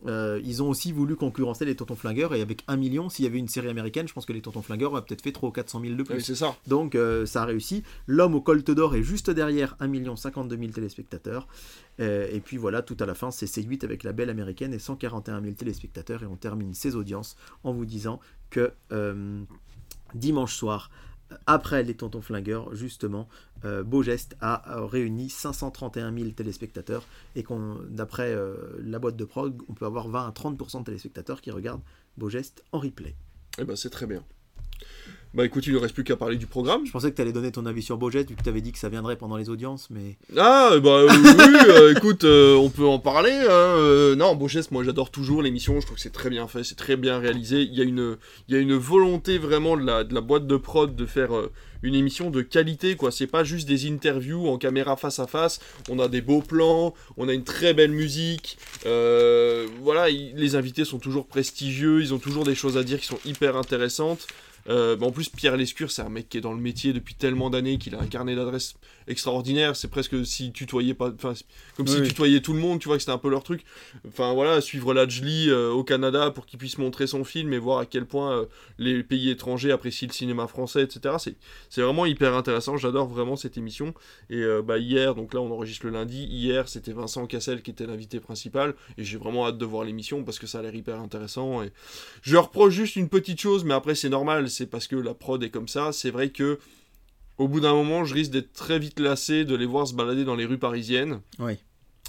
euh, ils ont aussi voulu concurrencer les Tontons Flingueurs. Et avec 1 million, s'il y avait une série américaine, je pense que les Tontons Flingueurs auraient peut-être fait 300 ou 400 000 de plus. Oui, c'est ça. Donc euh, ça a réussi. L'homme au colt d'or est juste derrière 1 52 000 téléspectateurs. Euh, et puis voilà, tout à la fin, c'est C8 avec la belle américaine et 141 000 téléspectateurs. Et on termine ces audiences en vous disant que dimanche soir, après les Tontons Flingueurs, justement, euh, Beau Geste a euh, réuni 531 000 téléspectateurs et qu'on, d'après euh, la boîte de prog, on peut avoir 20 à 30% de téléspectateurs qui regardent Beau Geste en replay. Eh ben, c'est très bien. Bah écoute, il ne reste plus qu'à parler du programme. Je pensais que tu allais donner ton avis sur Bojet, vu que tu avais dit que ça viendrait pendant les audiences, mais. Ah, bah euh, oui, euh, écoute, euh, on peut en parler. hein, non, Bochess, moi j'adore toujours l'émission, je trouve que c'est très bien fait, c'est très bien réalisé. Il y a une, il y a une volonté vraiment de la, de la boîte de prod de faire une émission de qualité, quoi. C'est pas juste des interviews en caméra face à face, on a des beaux plans, on a une très belle musique. voilà, il- les invités sont toujours prestigieux, ils ont toujours des choses à dire qui sont hyper intéressantes. Euh, en plus, Pierre Lescure, c'est un mec qui est dans le métier depuis tellement d'années qu'il a un carnet d'adresses extraordinaire. C'est presque si tutoyait pas, enfin, comme Oui, si oui. tutoyait tout le monde. Tu vois que c'était un peu leur truc. Enfin voilà, suivre Lajli euh, au Canada pour qu'il puisse montrer son film et voir à quel point euh, les pays étrangers apprécient le cinéma français, etc. C'est c'est vraiment hyper intéressant. J'adore vraiment cette émission. Et euh, bah hier, donc là on enregistre le lundi. Hier, c'était Vincent Cassel qui était l'invité principal et j'ai vraiment hâte de voir l'émission parce que ça a l'air hyper intéressant. Et je reproche juste une petite chose, mais après c'est normal, c'est parce que la prod est comme ça. C'est vrai que au bout d'un moment, je risque d'être très vite lassé de les voir se balader dans les rues parisiennes. Oui.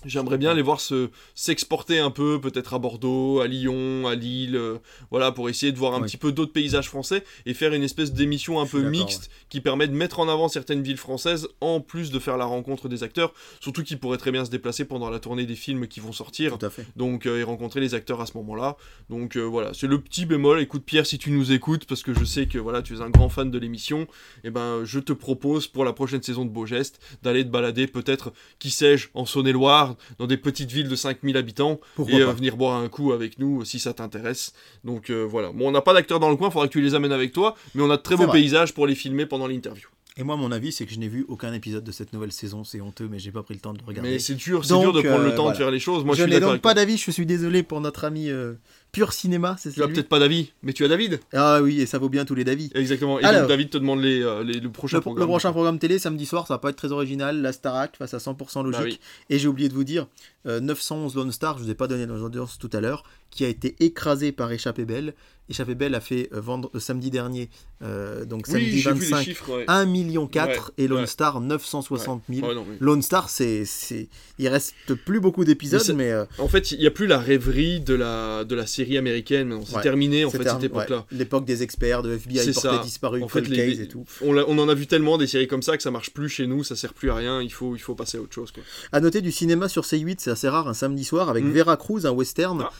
J'aimerais bien les voir se s'exporter un peu, peut-être à Bordeaux, à Lyon, à Lille, euh, voilà, pour essayer de voir un Oui. petit peu d'autres paysages français et faire une espèce d'émission un peu mixte qui permet de mettre en avant certaines villes françaises en plus de faire la rencontre des acteurs, surtout qu'ils pourraient très bien se déplacer pendant la tournée des films qui vont sortir Tout à fait. donc euh, et rencontrer les acteurs à ce moment-là. Donc euh, voilà, c'est le petit bémol. Écoute Pierre, si tu nous écoutes, parce que je sais que voilà, tu es un grand fan de l'émission, et ben je te propose pour la prochaine saison de Beau Geste d'aller te balader peut-être, qui sais-je, en Saône-et-Loire, dans des petites villes de 5000 habitants, Pourquoi et euh, venir boire un coup avec nous si ça t'intéresse. Donc euh, voilà. Bon, on n'a pas d'acteurs dans le coin, faudra que tu les amènes avec toi, mais on a de très beaux vrai. paysages pour les filmer pendant l'interview. Et moi, mon avis, c'est que je n'ai vu aucun épisode de cette nouvelle saison. C'est honteux, mais j'ai pas pris le temps de regarder. Mais c'est dur, c'est dur de prendre euh, le temps voilà. de faire les choses. Moi, je, je n'ai donc pas d'avis. Je suis désolé pour notre ami euh, Pur Cinéma. C'est Tu as peut-être pas d'avis, mais tu as David. Ah oui, et ça vaut bien tous les d'avis. Exactement. Et Alors. donc David te demande les, euh, les- le prochain Le, programme. le prochain programme télé, samedi soir, ça va pas être très original. La Starac face à 100% logique. Bah oui. Et j'ai oublié de vous dire, euh, 911 Lone Star, je vous ai pas donné les audiences tout à l'heure, qui a été écrasé par Échappée Belle. Échappée Belle a fait euh, vendre euh, samedi dernier, euh, donc Oui, samedi j'ai vu les 25, chiffres. Ouais. 1 million 4 et Lone ouais. Star 960 000. Ouais, non, mais- Lone Star, c'est, c'est, il reste plus beaucoup d'épisodes, Mais euh, En fait, il n'y a plus la rêverie de la, de la série américaine. C'est Ouais. terminé, en fait, terminé, cette époque-là. ouais, l'époque des experts, de FBI porté ça. disparu, En fait, les- Case et tout. On, on en a vu tellement des séries comme ça que ça marche plus chez nous, ça sert plus à rien. Il faut, il faut passer à autre chose. Quoi. À noter du cinéma sur C8, c'est assez rare un samedi soir avec Mm. Vera Cruz, un western. Ah,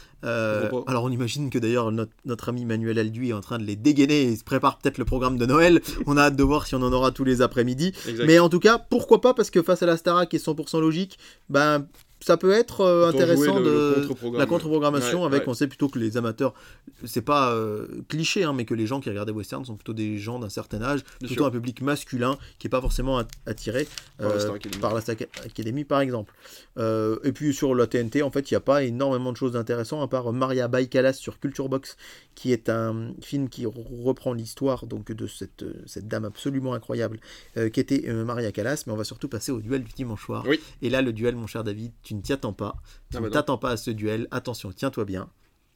Euh, alors on imagine que d'ailleurs notre, notre ami Manuel Alduy est en train de les dégainer et se prépare peut-être le programme de Noël. On a hâte de voir si on en aura tous les après-midi. Mais en tout cas, pourquoi pas Parce que face à la Starac qui est 100% logique, ben ça peut être euh, intéressant le- de le la contre-programmation ouais. avec Ouais, on sait plutôt que les amateurs c'est pas euh, cliché hein, mais que les gens qui regardent des westerns sont plutôt des gens d'un certain âge Bien plutôt sûr. un public masculin qui est pas forcément at- attiré Par la euh, Star Academy. par la Star Academy par exemple Euh, et puis sur la TNT en fait il n'y a pas énormément de choses d'intéressantes à part Maria Baikalas sur Culture Box qui est un film qui reprend l'histoire donc de cette, euh, cette dame absolument incroyable euh, qui était euh, Maria Callas mais on va surtout passer au duel du dimanche soir Oui. et là le duel mon cher David tu ne t'y attends pas tu Ah ne bah t'attends pas à ce duel attention tiens-toi bien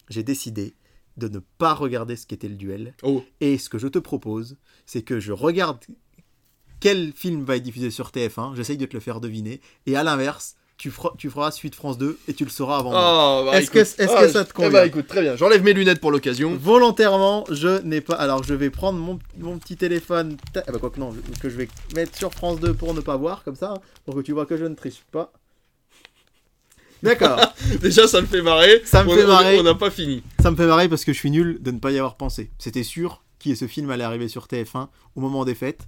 j'ai décidé de ne pas regarder ce qu'était le duel Oh, et ce que je te propose, c'est que je regarde quel film va être diffusé sur TF1, j'essaye de te le faire deviner, et à l'inverse, tu, feras- tu feras suite France 2 et tu le sauras avant. Ah, bah, Est-ce que- Ah, que ça te convient Eh bah écoute, très bien. J'enlève mes lunettes pour l'occasion. Volontairement, je n'ai pas. Alors, je vais prendre mon, mon petit téléphone. Ta- Ah bah, quoi que non, je- que je vais mettre sur France 2 pour ne pas voir, comme ça, hein, pour que tu vois que je ne triche pas. D'accord, Déjà, ça me fait marrer. Ça me On- fait marrer. On n'a pas fini. ça me fait marrer parce que je suis nul de ne pas y avoir pensé. C'était sûr que ce film allait arriver sur TF1 au moment des fêtes.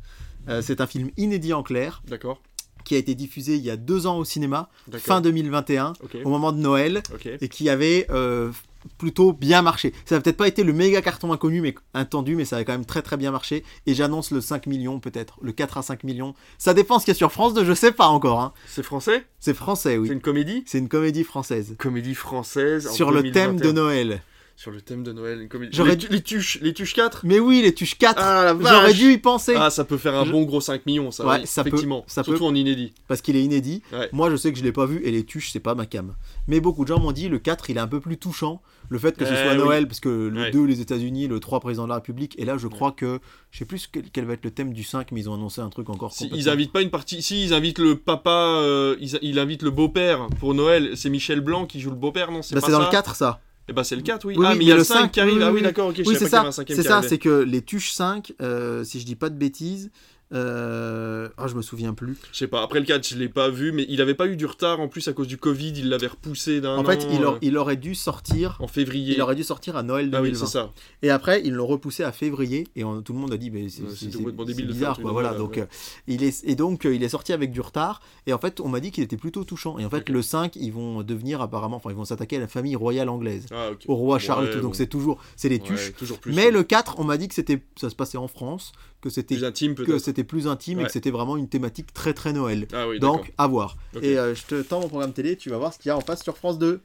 Euh, c'est un film inédit en clair. D'accord. qui a été diffusé il y a deux ans au cinéma, fin 2021, Ok. au moment de Noël, et qui avait euh, plutôt bien marché. Ça n'a peut-être pas été le méga carton inconnu, mais attendu, mais ça a quand même très très bien marché. Et j'annonce le 5 millions peut-être, le 4 à 5 millions. Ça dépend ce qu'il y a sur France 2, je sais pas encore. hein. C'est français? C'est français, C'est oui. une comédie? C'est une comédie française. Comédie française. en Sur le thème de 2021. Noël. Sur le thème de Noël. Une comédie. J'aurais Les, dû- les tuches, les tuches 4 Mais oui, les tuches 4 Ah J'aurais dû y penser Ah, ça peut faire un Je- bon gros 5 millions, ça. Ouais, oui, ça peut- effectivement. ça Surtout peut. en inédit. parce qu'il est inédit. Ouais. Moi, je sais que je l'ai pas vu et les tuches, c'est pas ma cam. Mais beaucoup de gens m'ont dit le 4, il est un peu plus touchant. Le fait que ce Eh soit oui. Noël, parce que le Ouais. 2, les États-Unis, le 3, président de la République. Et là, je crois que. Je sais plus quel, quel va être le thème du 5, mais ils ont annoncé un truc encore. Si, ils invitent pas une partie. Si, ils invitent le papa. euh, ils, ils invitent le beau-père pour Noël. C'est Michel Blanc qui joue le beau-père, non C'est Bah, pas c'est dans le 4, ça. Et bah c'est le 4, oui. Oui, ah, oui, mais il y a le le 5 5, qui arrive. oui, ah oui, d'accord, ok. je Oui, c'est ça. C'est ça, c'est que les Tuches 5, euh, si je dis pas de bêtises, euh... ah, je me souviens plus. Je sais pas, après le 4, je l'ai pas vu, mais il avait pas eu du retard en plus à cause du Covid, il l'avait repoussé d'un En fait, an, il, euh, il aurait dû sortir. en février. Il aurait dû sortir à Noël Ah oui, 2020. c'est ça. Et après, ils l'ont repoussé à février et on- tout le monde a dit, mais c'est Ouais, complètement de faire bizarre, quoi. Voilà, donc ouais. euh, il est et donc il est sorti avec du retard. Et en fait, on m'a dit qu'il était plutôt touchant. Et en fait, le 5, ils vont devenir apparemment, enfin, ils vont s'attaquer à la famille royale anglaise, Ah, au roi Charles Ouais, tout. Donc c'est toujours, c'est les Ouais, tuches. toujours plus. Mais le 4, on m'a dit que c'était, ça se passait en France, que c'était plus intime que c'était plus intime et que c'était vraiment une thématique très très Noël. Ah oui. Donc, à voir. Et euh, je te tends mon programme télé, tu vas voir ce qu'il y a en face sur France 2.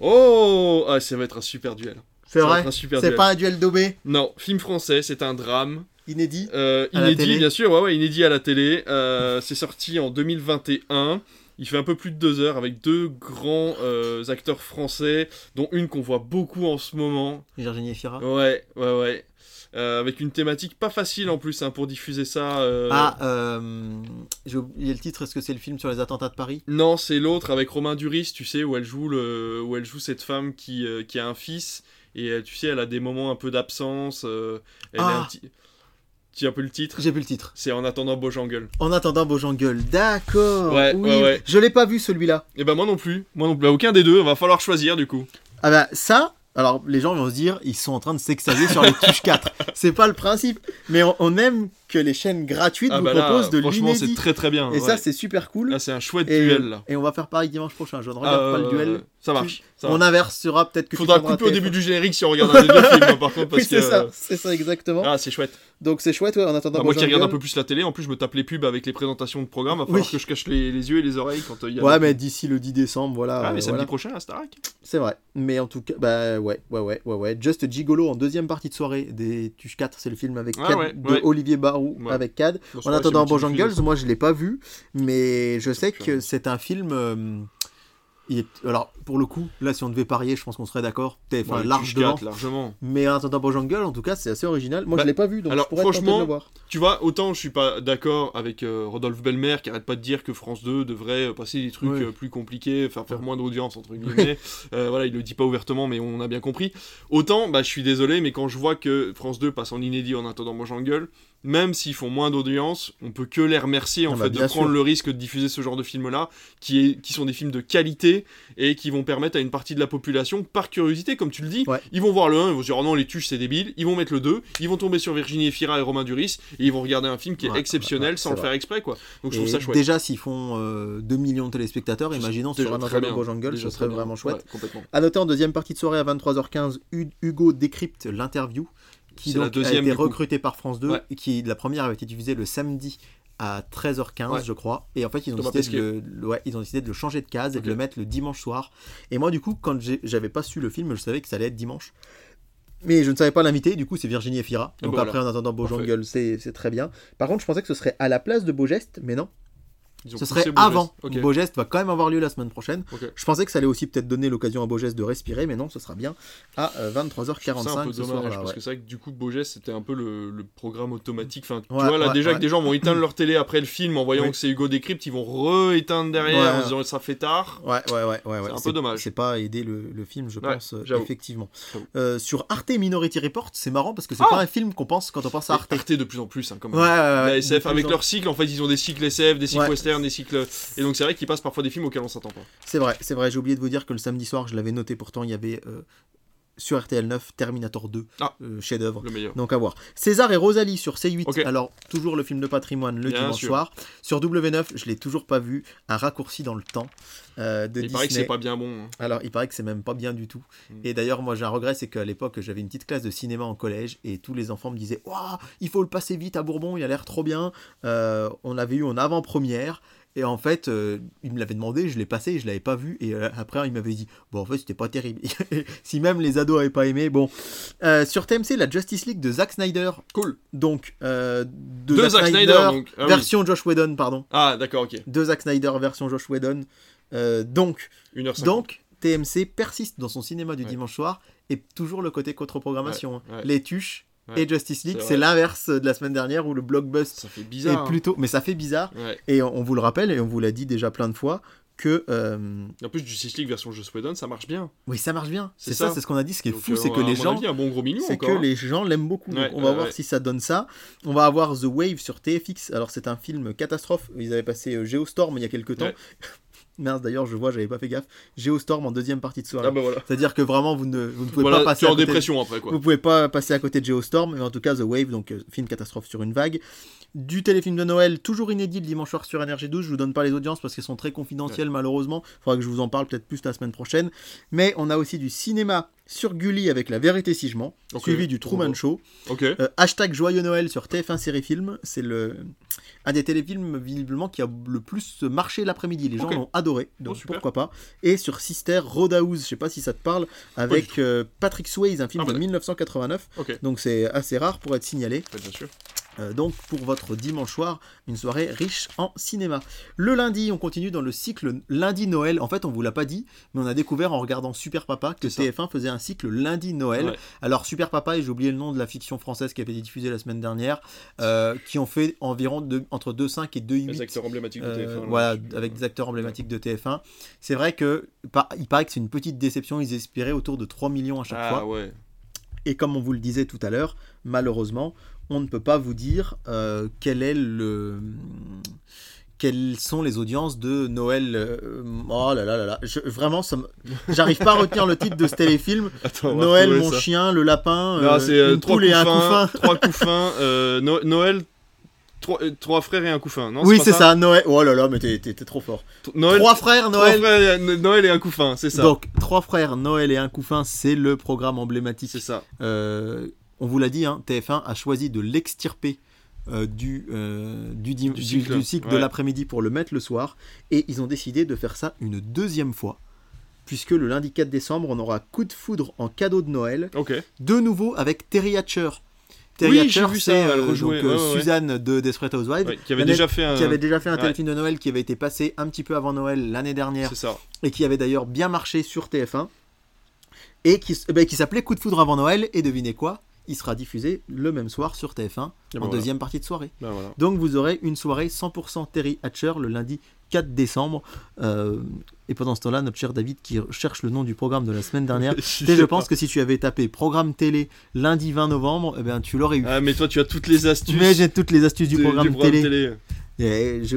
Oh Ah, ça va être un super duel. C'est vrai C'est duel. pas un duel daubé Non, film français, c'est un drame. inédit Euh, inédit, bien sûr, ouais, ouais, inédit à la télé. Euh, c'est sorti en 2021. Il fait un peu plus de deux heures avec deux grands euh, acteurs français, dont une qu'on voit beaucoup en ce moment. Virginie Efira Ouais, ouais, ouais. Euh, avec une thématique pas facile en plus hein, pour diffuser ça. euh. Ah, euh, j'ai oublié le titre, est-ce que c'est le film sur les attentats de Paris? Non, c'est l'autre avec Romain Duris, tu sais, où elle joue, le... où elle joue cette femme qui, euh, qui a un fils. Et tu sais, elle a des moments un peu d'absence. elle Ah. un petit... Tu as peu le titre? J'ai plus le titre. C'est En attendant Beaujangle. En attendant Beaujangle, d'accord. Ouais, oui. ouais, ouais. Je l'ai pas vu celui-là. Et ben moi non plus. Moi non plus. Bah, aucun des deux. Va falloir choisir du coup. Ah bah ça, alors les gens vont se dire, ils sont en train de s'extasier sur les touches 4. C'est pas le principe. Mais on, on aime que les chaînes gratuites Ah vous bah là, proposent de franchement, c'est très très bien. Et ouais. ça, c'est super cool. Là, c'est un chouette Et, duel là. et on va faire pareil dimanche prochain. Je ne regarde Ah, pas le euh, duel. Ça marche. Ça on inversera peut-être que Faudra couper au début du générique si on regarde un des deux films, hein, par contre, parce Oui, c'est que. ça, c'est ça exactement. Ah, c'est chouette. Donc c'est chouette, ouais, en attendant Bah, moi qui regarde un peu plus la télé, en plus je me tape les pubs avec les présentations de programmes, va falloir Oui. que je cache les, les yeux et les oreilles quand euh, il y a. Ouais, mais d'ici le 10 décembre, voilà. Ah, mais euh, samedi voilà. prochain à Starac. C'est vrai. Mais en tout cas, bah ouais, ouais, ouais, ouais, ouais. Just Gigolo en deuxième partie de soirée des Tuches 4, c'est le film avec Ah ouais, de. Olivier Ouais. avec Cad. Bon, En attendant Bojangles, moi je l'ai pas vu, mais je sais que c'est un film. euh, il est- Alors pour le coup, là si on devait parier, je pense qu'on serait d'accord. Enfin, large Tuches devant. 4, largement. Mais en attendant Bojangles, en tout cas, c'est assez original. Moi Bah, je l'ai pas vu, donc alors, je pourrais être tenté de franchement, le voir. Tu vois, autant je suis pas d'accord avec euh, Rodolphe Belmer qui arrête pas de dire que France 2 devrait euh, passer des trucs euh, plus compliqués, faire faire moins d'audience entre guillemets. Voilà, il le dit pas ouvertement, mais on a bien compris. Autant, bah je suis désolé, mais quand je vois que France 2 passe en inédit en attendant j'engueule, même s'ils font moins d'audience, on peut que les remercier en Ah bah, fait de prendre sûr. le risque de diffuser ce genre de films là, qui, est, qui sont des films de qualité et qui vont permettre à une partie de la population, par curiosité, comme tu le dis, Ouais. ils vont voir le 1, ils vont se dire oh non les tuches c'est débile, ils vont mettre le 2, ils vont tomber sur Virginie Efira et Romain Duris et ils vont regarder un film qui est Ouais, exceptionnel sans le vrai. faire exprès quoi. Donc je trouve ça chouette. déjà, s'ils font euh, 2 millions de téléspectateurs, imaginons sur un très attendant bien, Bojangles, déjà ce serait vraiment chouette. Ouais, complètement. À noter en deuxième partie de soirée à 23h15, Hu- Hugo décrypte l'interview qui la donc deuxième, a été recruté par France 2 Ouais. et qui la première avait été diffusée le samedi à 13h15 Ouais. je crois et en fait ils ont, décidé de le, le- ouais, ils ont décidé de le changer de case et de le mettre le dimanche soir et moi du coup quand j'avais pas su le film je savais que ça allait être dimanche mais je ne savais pas l'inviter, du coup c'est Virginie Efira. Donc après voilà. en attendant Parfait. Beaujangle, c'est c'est très bien. Par contre je pensais que ce serait à la place de Beaugeste, mais non. Ce serait Beaugest. avant. Ok. Beaugeste va quand même avoir lieu la semaine prochaine. Je pensais que ça allait aussi peut-être donner l'occasion à Beaugeste de respirer, mais non, ce sera bien à euh, C'est un peu 23h45 ce dommage parce ouais. que c'est vrai que du coup Beaugest c'était un peu le, le programme automatique. Enfin, tu Ouais, vois là ouais, déjà que des gens vont éteindre leur télé après le film en voyant Oui. que c'est Hugo Décrypte, ils vont re-éteindre derrière en se disant ça fait tard. Ouais, ouais, ouais, ouais. ouais. un peu dommage. C'est pas aider le, le film, je pense, euh, effectivement. Euh, sur Arte Minority Report, c'est marrant parce que c'est Ah pas un film qu'on pense quand on pense à Arte. Arte de plus en plus hein, quand même. La SF avec leur cycle en fait ils ont des cycles SF, des cycles Des cycles et donc c'est vrai qu'ils passent parfois des films auxquels on s'attend pas. C'est vrai, c'est vrai. J'ai oublié de vous dire que le samedi soir, je l'avais noté pourtant, il y avait euh, sur RTL 9 Terminator 2, Ah. euh, chef-d'œuvre. Donc à voir. César et Rosalie sur C8. Ok. Alors toujours le film de patrimoine le Bien dimanche sûr. soir. Sur W9, je l'ai toujours pas vu. Un raccourci dans le temps euh, de Il Disney. paraît que c'est pas bien bon. hein. Alors il paraît que c'est même pas bien du tout. Mm. Et d'ailleurs moi j'ai un regret, c'est qu'à l'époque j'avais une petite classe de cinéma en collège et tous les enfants me disaient Waouh, il faut le passer vite à Bourbon, il a l'air trop bien. Euh, on l'avait eu en avant-première. Et en fait, euh, il me l'avait demandé, je l'ai passé je l'avais pas vu. Et euh, après, il m'avait dit, bon, en fait, c'était pas terrible. si même les ados avaient pas aimé, bon. Euh, sur TMC, la Justice League de Zack Snyder. Cool. Donc, de De Zack Snyder donc. Ah, oui. version Josh Whedon, pardon. Ah, d'accord, ok. De Zack Snyder, version Josh Whedon. Donc, 1h50. donc, TMC persiste dans son cinéma du Ouais. dimanche soir et toujours le côté contre-programmation. hein. Ouais, ouais. Les tuches Ouais. et Justice League, C'est l'inverse de la semaine dernière où le blockbuster ça fait est bizarre. hein. plutôt. Mais ça fait bizarre. Ouais. Et on, on vous le rappelle et on vous l'a dit déjà plein de fois. que euh, En plus, Justice League version Joss Whedon, ça marche bien. oui, ça marche bien. C'est ça, ça. c'est ce qu'on a dit. Ce qui est Donc, fou, euh, c'est que les gens, un bon gros million c'est que hein. les gens l'aiment beaucoup. Donc, on va voir si ça donne ça. On va avoir The Wave sur TFX. Alors c'est un film catastrophe. Ils avaient passé euh, Geostorm il y a quelques temps. Mince, d'ailleurs, je vois, j'avais pas fait gaffe. Geostorm en deuxième partie de soirée. Ah bah voilà. C'est-à-dire que vraiment, vous ne, vous ne pouvez Voilà, pas passer tu es à en côté. dépression après quoi. Vous pouvez pas passer à côté de Geostorm, mais en tout cas The Wave, donc euh, film catastrophe sur une vague. Du téléfilm de Noël, toujours inédit le dimanche soir sur NRJ12. Je vous donne pas les audiences parce qu'elles sont très confidentielles malheureusement. Il faudra que je vous en parle peut-être plus la semaine prochaine. Mais on a aussi du cinéma sur Gulli avec La Vérité si je mens, suivi du Truman Show. Euh, hashtag Joyeux Noël sur TF1 Série Film. C'est le un des téléfilms visiblement qui a le plus marché l'après-midi. Les gens l'ont adoré, donc Oh, super. pourquoi pas. Et sur Sister Roadhouse, je sais pas si ça te parle, avec euh, Patrick Swayze, un film Ah, de bah. 1989. Ok. Donc c'est assez rare pour être signalé. Bien sûr. Euh, donc pour votre dimanche soir, une soirée riche en cinéma. Le lundi, on continue dans le cycle lundi Noël. En fait, on vous l'a pas dit, mais on a découvert en regardant Super Papa que C'est TF1 faisait un cycle lundi Noël. Ouais. Alors Super Papa, et j'ai oublié le nom de la fiction française qui avait été diffusée la semaine dernière, euh, qui ont fait environ de- entre 2,5 et 2,8. Les acteurs emblématiques de Euh, TF1. là, voilà, avec des acteurs emblématiques de TF1. C'est vrai que par- il paraît que c'est une petite déception. Ils espéraient autour de 3 millions à chaque Ah fois. ouais. Et comme on vous le disait tout à l'heure, malheureusement, on ne peut pas vous dire euh, quel est le quelles sont les audiences de Noël. euh, oh là là là là, Je- vraiment, ça me- j'arrive pas à retenir le titre de ce téléfilm. Attends, Noël, mon ça. chien, le lapin, Non, euh, euh, une trois poule et un couffins. couffin. Trois couffins. euh, No- Noël. Trois, trois frères et un couffin. Non, Oui, c'est ça. Noël. Oh là là, mais t'es trop fort. Noël. Trois frères, trois Noël. frères et un- Noël et un couffin, c'est ça. Donc, trois frères, Noël et un couffin, c'est le programme emblématique C'est ça. Euh, on vous l'a dit, hein, TF1 a choisi de l'extirper euh, du, euh, du, Du cycle, du cycle de l'après-midi pour le mettre le soir. Et ils ont décidé de faire ça une deuxième fois. Puisque le lundi 4 décembre, on aura Coup de foudre en cadeau de Noël. De nouveau avec Terry Hatcher. Terry Oui, Hatcher, j'ai vu ça, c'est euh, euh, ouais, ouais. Suzanne de Desperate Housewives. Qui avait déjà fait un. Qui avait déjà fait un ouais. téléfilm de Noël qui avait été passé un petit peu avant Noël l'année dernière ça. et qui avait d'ailleurs bien marché sur TF1 et qui, eh ben, qui s'appelait Coup de foudre avant Noël et devinez quoi? Il sera diffusé le même soir sur TF1 Et ben en voilà. deuxième partie de soirée. Ben voilà. Donc vous aurez une soirée 100% Terry Hatcher le lundi 4 décembre. Euh, et pendant ce temps-là, notre cher David qui cherche le nom du programme de la semaine dernière. Je pense que si tu avais tapé programme télé lundi 20 novembre, eh ben, tu l'aurais eu. Ah, mais toi, tu as toutes les astuces. Mais j'ai toutes les astuces du de- programme, télé. télé. Et, je-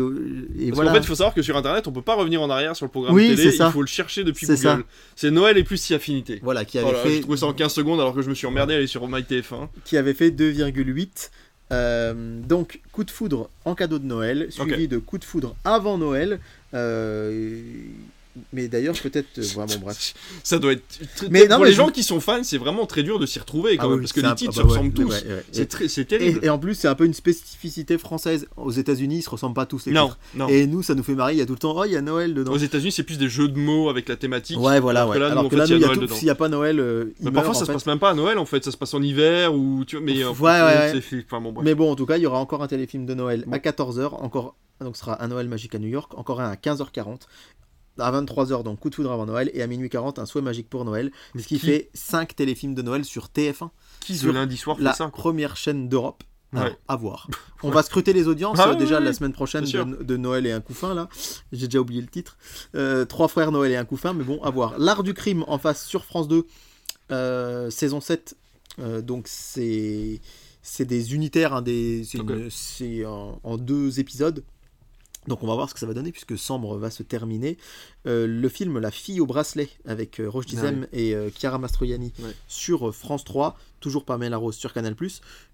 et Parce voilà. qu'en fait, il faut savoir que sur internet, on peut pas revenir en arrière sur le programme Oui, télé. c'est ça. Il faut le chercher depuis Google. C'est Noël et plus si affinité. Voilà, qui avait Voilà, fait trouvé ça en 15 secondes alors que je me suis emmerdé à aller sur MyTF1. qui avait fait 2,8. Euh, donc, coup de foudre en cadeau de Noël, suivi de coup de foudre avant Noël. Euh, mais d'ailleurs, peut-être. euh, bref. Ça doit être. très- Mais non, pour mais les je- gens qui sont fans, c'est vraiment très dur de s'y retrouver quand Ah même. oui, parce que les un- titres ah se bah ouais, ressemblent tous. ouais, ouais. C'est très- c'est Et, terrible. et en plus, c'est un peu une spécificité française. Aux États-Unis, ils se ressemblent pas tous les non, titres. non. Et nous, ça nous fait marrer. Il y a tout le temps, oh, il y a Noël dedans. Aux États-Unis, c'est plus des jeux de mots avec la thématique. Ouais, voilà, alors que là, nous, Alors que fait, là, il y a nous, Noël tout. S'il n'y a pas Noël, euh, meurt, parfois, en ça se passe même pas à Noël en fait, ça se passe en hiver ou tu vois, mais. euh. Mais bon, en tout cas, il y aura encore un téléfilm de Noël à 14h, encore donc ce sera un Noël magique à New York, encore un à 15h40, à 23h donc coup de foudre avant Noël et à minuit 40 un souhait magique pour Noël, Mais ce qui qui- fait 5 téléfilms de Noël sur TF1, Qui sur le lundi soir fait la ça première chaîne d'Europe. Ouais. À voir. On va scruter les audiences Ah euh, déjà la semaine prochaine de, de Noël et un couffin là. J'ai déjà oublié le titre. Euh, Trois frères Noël et un couffin, mais bon, à voir. L'art du crime en face sur France 2, euh, saison 7. Euh, donc c'est c'est des unitaires, hein, des, c'est, une- en deux épisodes. Donc on va voir ce que ça va donner puisque Sambre va se terminer. Euh, le film La fille au bracelet avec euh, Roche Dizem et euh, Chiara Mastroianni sur euh, France 3, toujours par Mel Rose sur Canal+.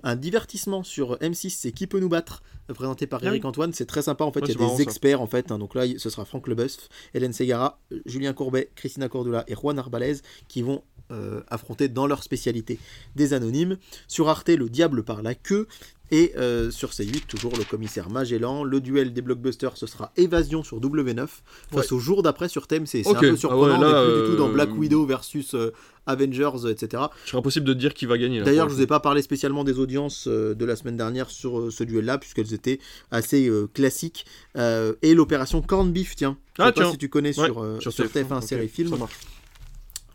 Un divertissement sur M6, c'est Qui peut nous battre présenté par Ah Eric Antoine, c'est très sympa en fait, il y a des ça. experts en fait, hein. donc là ce sera Franck Leboeuf, Hélène Segara, Julien Courbet, Christina Cordula et Juan Arbalez qui vont euh, affronter dans leur spécialité des anonymes. Sur Arte, le diable par la queue. Et euh, sur C8, toujours le commissaire Magellan. Le duel des blockbusters, ce sera Évasion sur W9 face au jour d'après sur TMC. C'est Ok. un peu Ah surprenant, ouais, là, on n'est plus du tout dans euh, Black Widow versus euh, Avengers, etc. Il serait impossible de dire qui va gagner. D'ailleurs, je le vous ai pas parlé spécialement des audiences de la semaine dernière sur ce duel-là, puisqu'elles étaient assez classiques. Et l'opération Corn Beef, tiens. Je Ah, sais pas si tu connais Ouais, sur, sur sur TF1, TF1 ok, série film. Ça marche.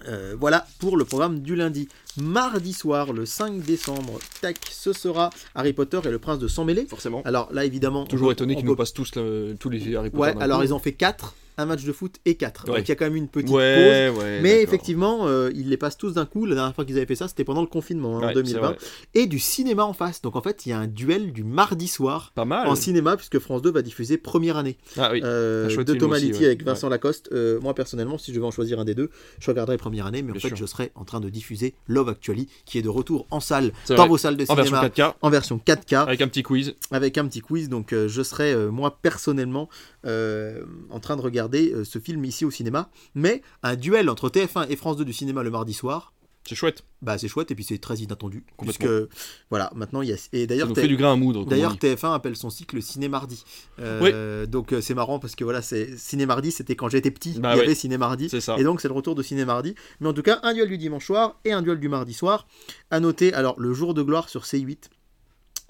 Euh, voilà pour le programme du lundi. Mardi soir, le 5 décembre, tac, ce sera Harry Potter et le prince de sang mêlé. Forcément. Alors là, évidemment. Toujours on étonné on qu'ils peut- nous passent tous le- tous les Harry Potter. Ouais, alors coup. ils ont fait 4. Un match de foot et 4. Ouais. Donc il y a quand même une petite pause. Ouais, ouais. Mais effectivement, euh, ils les passent tous d'un coup. La dernière fois qu'ils avaient fait ça, c'était pendant le confinement, hein, Ouais, en c'est 2020. vrai. Et du cinéma en face. Donc en fait, il y a un duel du mardi soir Pas mal. en cinéma, puisque France 2 va diffuser première année Ah oui. euh, de Thomas aussi, Litti ouais. avec Vincent Lacoste. Euh, moi, personnellement, si je devais en choisir un des deux, je regarderais première année. Mais en Bien fait, sûr. je serais en train de diffuser Love Actually, qui est de retour en salle, dans vrai. vos salles de En version cinéma. 4K, En version 4K, avec un petit quiz. avec un petit quiz. Donc, euh, je serais, moi, personnellement, en train de regarder euh, ce film ici au cinéma. Mais un duel entre TF1 et France 2 du cinéma le mardi soir, C'est chouette. bah, c'est chouette et puis c'est très inattendu. Complètement. Puisque, voilà, maintenant, il y a. Et d'ailleurs, fait du grain à moudre. D'ailleurs, dit. TF1 appelle son cycle Ciné Mardi. Euh, Donc, euh, c'est marrant parce que voilà, c'est Ciné Mardi, c'était quand j'étais petit, Bah il y avait Ciné Mardi. c'est ça. Et donc, c'est le retour de Ciné Mardi. Mais en tout cas, un duel du dimanche soir et un duel du mardi soir. À noter, alors, Le Jour de gloire sur C8.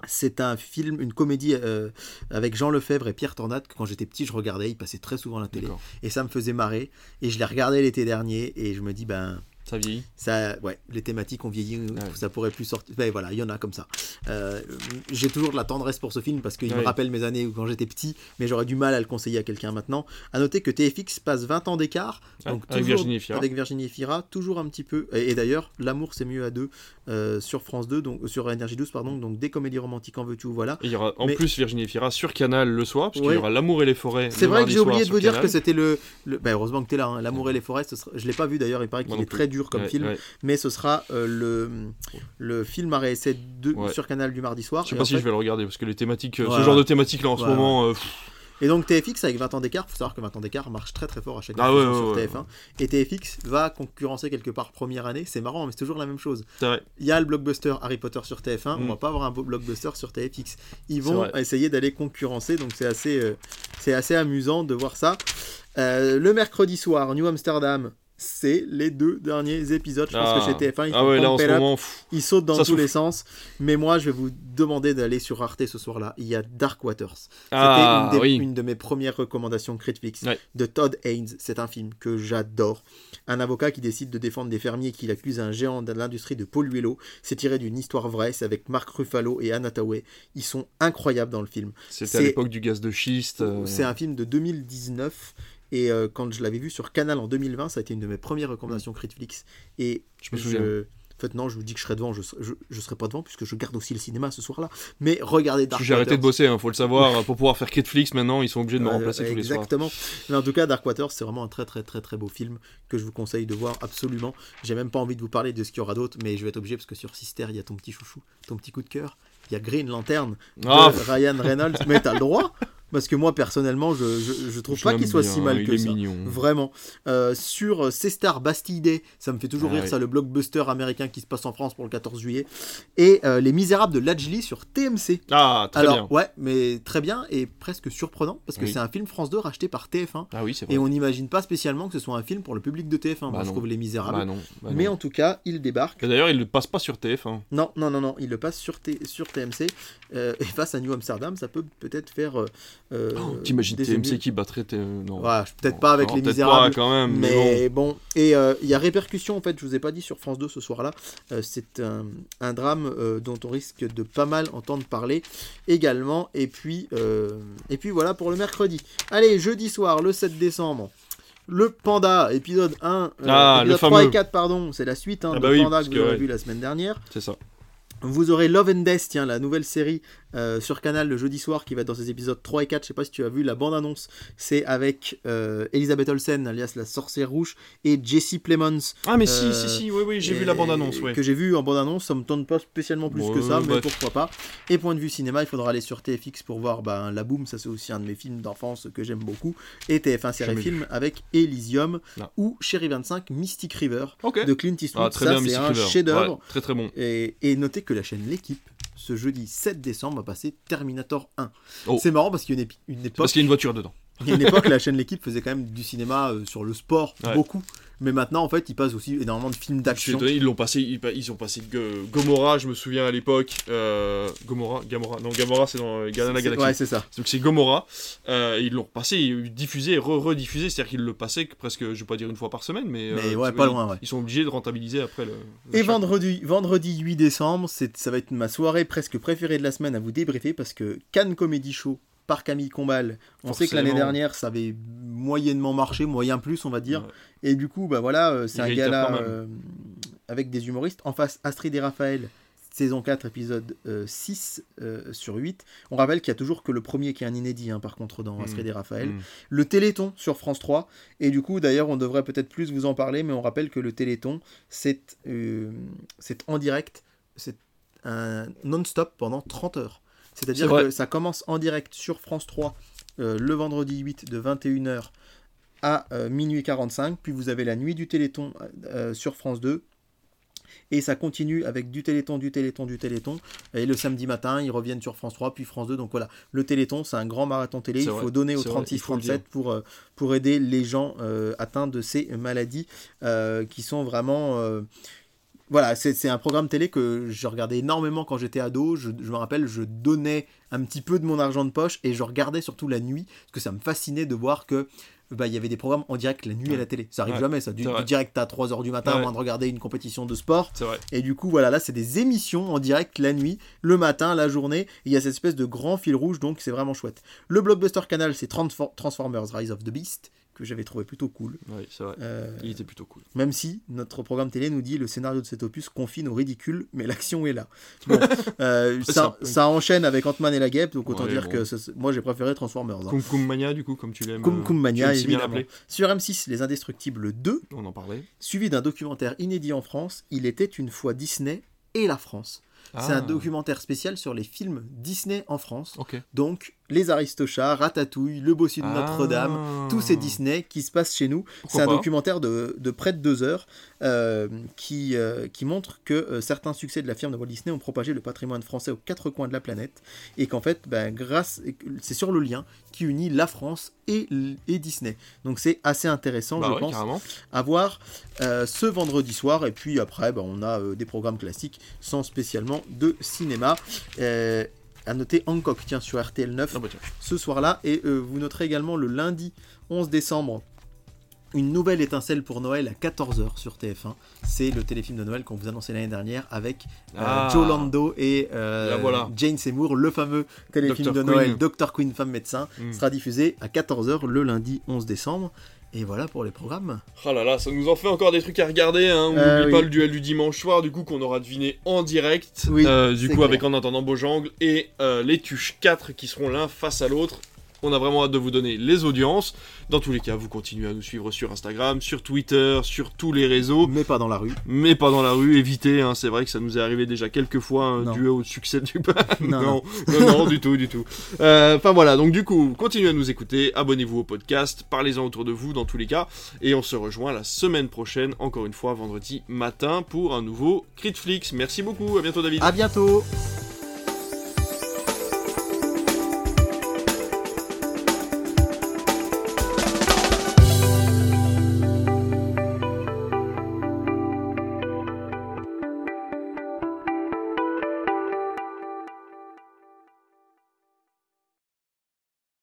C'est un film, une comédie euh, avec Jean Lefebvre et Pierre Tornade que quand j'étais petit, je regardais. Il passait très souvent à la télé. Et ça me faisait marrer. Et je l'ai regardé l'été dernier. Et je me dis, ben, Ça vieillit. ça, ouais, les thématiques ont vieilli, Ouais. ça pourrait plus sortir. Ben voilà, il y en a comme ça. Euh, j'ai toujours de la tendresse pour ce film parce qu'il me rappelle mes années où quand j'étais petit, mais j'aurais du mal à le conseiller à quelqu'un maintenant. À noter que TFX passe 20 ans d'écart, donc avec toujours- Virginie Efira. avec Virginie Efira, toujours un petit peu. Et, et d'ailleurs, l'amour c'est mieux à deux euh, sur France 2, donc sur Énergie 12 pardon, donc des comédies romantiques en veux-tu ou voilà. Et il y aura en Mais- plus Virginie Efira sur Canal le soir, parce qu'il y aura L'amour et les forêts. C'est vrai que j'ai oublié de vous dire que c'était le, le- ben, heureusement que t'es là, hein, l'amour et les forêts. Ce sera... Je l'ai pas vu d'ailleurs, il paraît qu'il est très dur comme Ouais, film. ouais. mais ce sera euh, le, le film à réessai de, Ouais. sur Canal du mardi soir. Je sais pas si fait- je vais le regarder parce que les thématiques, euh, ce genre de thématiques là en ce Ouais, moment, euh, Et donc TFX avec 20 ans d'écart, faut savoir que 20 ans d'écart marche très très fort à chaque Ah ouais, sur ouais, TF1. Et TFX va concurrencer quelque part première année. C'est marrant, mais c'est toujours la même chose. Il y a le blockbuster Harry Potter sur TF1, Mm. on va pas avoir un beau blockbuster sur TFX. Ils vont essayer d'aller concurrencer, donc c'est assez, euh, c'est assez amusant de voir ça. Euh, le mercredi soir, New Amsterdam, c'est les deux derniers épisodes. Je pense Ah. que chez TF1, ils Ah font ouais, là en pump ce it up. moment, pff, Il saute dans tous souffle. les sens. Mais moi, je vais vous demander d'aller sur Arte ce soir-là. Il y a Dark Waters. ah C'était une, oui. une de mes premières recommandations Critflix Ouais. de Todd Haynes. C'est un film que j'adore. Un avocat qui décide de défendre des fermiers qui accusent un géant de l'industrie de polluer l'eau. C'est tiré d'une histoire vraie. C'est avec Mark Ruffalo et Anna Tawai. Ils sont incroyables dans le film. C'était à l'époque du gaz de schiste. euh, C'est un film de 2019. Et euh, quand je l'avais vu sur Canal en 2020, ça a été une de mes premières recommandations Critflix. Et Je me souviens. En fait, non, je vous dis que je serai devant. Je, je, je serai pas devant puisque je garde aussi le cinéma ce soir-là. Mais regardez Dark J'ai arrêté de bosser, hein, faut le savoir. Pour pouvoir faire Netflix maintenant, ils sont obligés de me Ouais, remplacer tous les soirs. Exactement. Mais en tout cas, Dark Waters, c'est vraiment un très très très très beau film que je vous conseille de voir absolument. J'ai même pas envie de vous parler de ce qu'il y aura d'autre, mais je vais être obligé parce que sur Sister, il y a ton petit chouchou, ton petit coup de cœur. Il y a Green Lantern de Ah, Ryan Reynolds. mais t'as le droit parce que moi personnellement, je, je, je trouve je pas qu'il soit bien, si mal que est ça. mignon. Vraiment. Euh, sur C-Star Bastille Day, ça me fait toujours Ah rire ça, le blockbuster américain qui se passe en France pour le 14 juillet. Et euh, Les Misérables de Lajli sur TMC. Ah, très Alors, bien. ouais, mais très bien et presque surprenant parce que Oui. c'est un film France 2 racheté par TF1. Ah oui, c'est vrai. Et on n'imagine pas spécialement que ce soit un film pour le public de TF1, moi Bah je non. trouve Les Misérables. Bah non. bah mais non. en tout cas, il débarque. D'ailleurs, il ne passe pas sur TF1. Non, non, non, non, il le passe sur, T- sur TMC. euh, et face à New Amsterdam, ça peut peut-être faire. Euh, Oh, T'imagines TMC qui battrait. T- Non. Peut-être pas avec non, Les Misérables. pas quand même. Mais, bon. Mais bon, et euh, il y a répercussion en fait, je vous ai pas dit sur France 2 ce soir-là. Euh, c'est un, un drame euh, dont on risque de pas mal entendre parler également. Et puis, et puis voilà pour le mercredi. Allez, jeudi soir, le 7 décembre. Le Panda, épisode 1, euh, Ah, le épisode 3 et fameux. 4, pardon, c'est la suite hein, Ah de bah oui, Panda que que, vous avez ouais. vu la semaine dernière. C'est ça. Vous aurez Love and Death, tiens, la nouvelle série euh, sur Canal le jeudi soir qui va être dans ses épisodes 3 et 4. Je sais pas si tu as vu la bande-annonce. C'est avec euh, Elisabeth Olsen, alias la sorcière rouge, et Jesse Plemons. Ah, mais Euh, si, si, si, oui, oui, j'ai vu la bande-annonce, ouais. Que j'ai vu en bande-annonce, ça me tente pas spécialement plus que ça, mais bref. pourquoi pas. Et point de vue cinéma, il faudra aller sur TFX pour voir ben, La Boom, ça c'est aussi un de mes films d'enfance que j'aime beaucoup. Et TF1 série film avec Elysium Non. ou Chérie 25 Mystic River de Clint Eastwood. Ah, très ça bien, c'est Mystic un River. chef-d'œuvre. Ouais, très très bon. Et, et notez que la chaîne L'équipe, ce jeudi 7 décembre, va passer Terminator 1. Oh. C'est marrant parce qu'il y a une, une époque, Parce qu'il y a une voiture dedans. Il y a une époque, la chaîne L'équipe faisait quand même du cinéma euh, sur le sport, Ouais. beaucoup. Mais maintenant, en fait, ils passent aussi énormément de films d'action. ils l'ont passé, ils, ils ont passé Go- Gomorrah, je me souviens à l'époque. Euh, Gomorrah, Gamora, non Gamora c'est dans euh, Gardien de la C'est- Galaxie. Ouais, c'est ça. Donc c'est Gomorrah. Euh, ils l'ont repassé, ils diffusé et re-rediffusé, c'est-à-dire qu'ils le passaient presque, je vais pas dire une fois par semaine, mais. Mais euh, ouais, ils- pas loin, ouais. Ils sont obligés de rentabiliser après le. Et vendredi, vendredi 8 décembre, c'est, ça va être ma soirée presque préférée de la semaine à vous débriefer parce que Cannes Comedy Show par Camille Combal. On sait que l'année dernière, ça avait moyennement marché, moyen plus, on va dire. Ouais. Et du coup, bah voilà, euh, c'est un gala euh, avec des humoristes. En face, Astrid et Raphaël, saison 4, épisode euh, 6 euh, sur 8. On rappelle qu'il y a toujours que le premier qui est un inédit, hein, par contre, dans Mhm. Astrid et Raphaël. Mm. Le Téléthon sur France 3. Et du coup, d'ailleurs, on devrait peut-être plus vous en parler, mais on rappelle que le Téléthon, c'est c'est en direct, c'est un non-stop pendant 30 heures. C'est-à-dire que ça commence en direct sur France 3 euh, le vendredi 8 de 21h à euh, minuit 45, puis vous avez la nuit du Téléthon euh, sur France 2. Et ça continue avec du Téléthon, du Téléthon, du Téléthon. Et le samedi matin, ils reviennent sur France 3, puis France 2. Donc voilà, le Téléthon, c'est un grand marathon télé. Il faut donner au c'est vrai, il faut le 36-37 pour, pour aider les gens atteints de ces maladies qui sont vraiment... voilà, c'est un programme télé que je regardais énormément quand j'étais ado. Je, je me rappelle, je donnais un petit peu de mon argent de poche et je regardais surtout la nuit parce que ça me fascinait de voir que bah, il y avait des programmes en direct la nuit Ouais. à la télé. Ça arrive Ouais, jamais, ça. Du, direct à 3h du matin, Ouais. moins de regarder une compétition de sport. C'est vrai. Et du coup, voilà, là, c'est des émissions en direct la nuit, le matin, la journée. Il y a cette espèce de grand fil rouge, donc c'est vraiment chouette. Le blockbuster canal, c'est Transfor- Transformers Rise of the Beast, que j'avais trouvé plutôt cool. Oui, c'est vrai. Euh, Il était plutôt cool. même si notre programme télé nous dit le scénario de cet opus confine au ridicule, mais l'action est là. Bon, euh, ça, enchaîne avec Ant-Man et la guêpe, donc autant Ouais, dire bon. que ça- moi j'ai préféré Transformers. hein. Kum Kum Mania, du coup, comme tu l'aimes. Kum euh, Kum tu Mania, évidemment. appelé. Sur M6, Les Indestructibles 2, On en parlait. suivi d'un documentaire inédit en France, Il était une fois Disney et la France. C'est Ah. un documentaire spécial sur les films Disney en France. Ok. Donc, Les Aristochats, Ratatouille, Le Bossu de Ah. Notre-Dame, tous ces Disney qui se passent chez nous. C'est un documentaire de, de près de deux heures euh, qui, euh, qui montre que euh, certains succès de la firme de Walt Disney ont propagé le patrimoine français aux quatre coins de la planète et qu'en fait, ben, grâce, c'est sur le lien qui unit la France et, et Disney. Donc c'est assez intéressant, Bah je ouais, pense, carrément. à voir ce vendredi soir. Et puis après, ben, on a des programmes classiques sans spécialement de cinéma. À noter Hancock, tiens, sur RTL 9 Ah bah tiens. ce soir-là. Et euh, vous noterez également le lundi 11 décembre une nouvelle étincelle pour Noël à 14h sur TF1. C'est le téléfilm de Noël qu'on vous annonçait l'année dernière avec euh, Ah. Joe Lando et euh, Là, voilà. Jane Seymour, le fameux téléfilm Dr. de Queen. Noël Dr. Queen, femme médecin, Mm. sera diffusé à 14h le lundi 11 décembre. Et voilà pour les programmes. Oh là là, ça nous en fait encore des trucs à regarder. Hein. On Euh, n'oublie oui. pas le duel du dimanche soir, du coup, qu'on aura deviné en direct. Oui, Euh, du coup, avec. En attendant Beaujangle et euh, les Tuches 4 qui seront l'un face à l'autre. On a vraiment hâte de vous donner les audiences. Dans tous les cas, vous continuez à nous suivre sur Instagram, sur Twitter, sur tous les réseaux. Mais pas dans la rue. Mais pas dans la rue, évitez, hein, c'est vrai que ça nous est arrivé déjà quelques fois, un Non. duo au succès du... Non, non, non, non, du tout, du tout. Euh, Enfin voilà, donc du coup, continuez à nous écouter, abonnez-vous au podcast, parlez-en autour de vous dans tous les cas, et on se rejoint la semaine prochaine, encore une fois vendredi matin, pour un nouveau Critflix. Merci beaucoup, à bientôt David. À bientôt!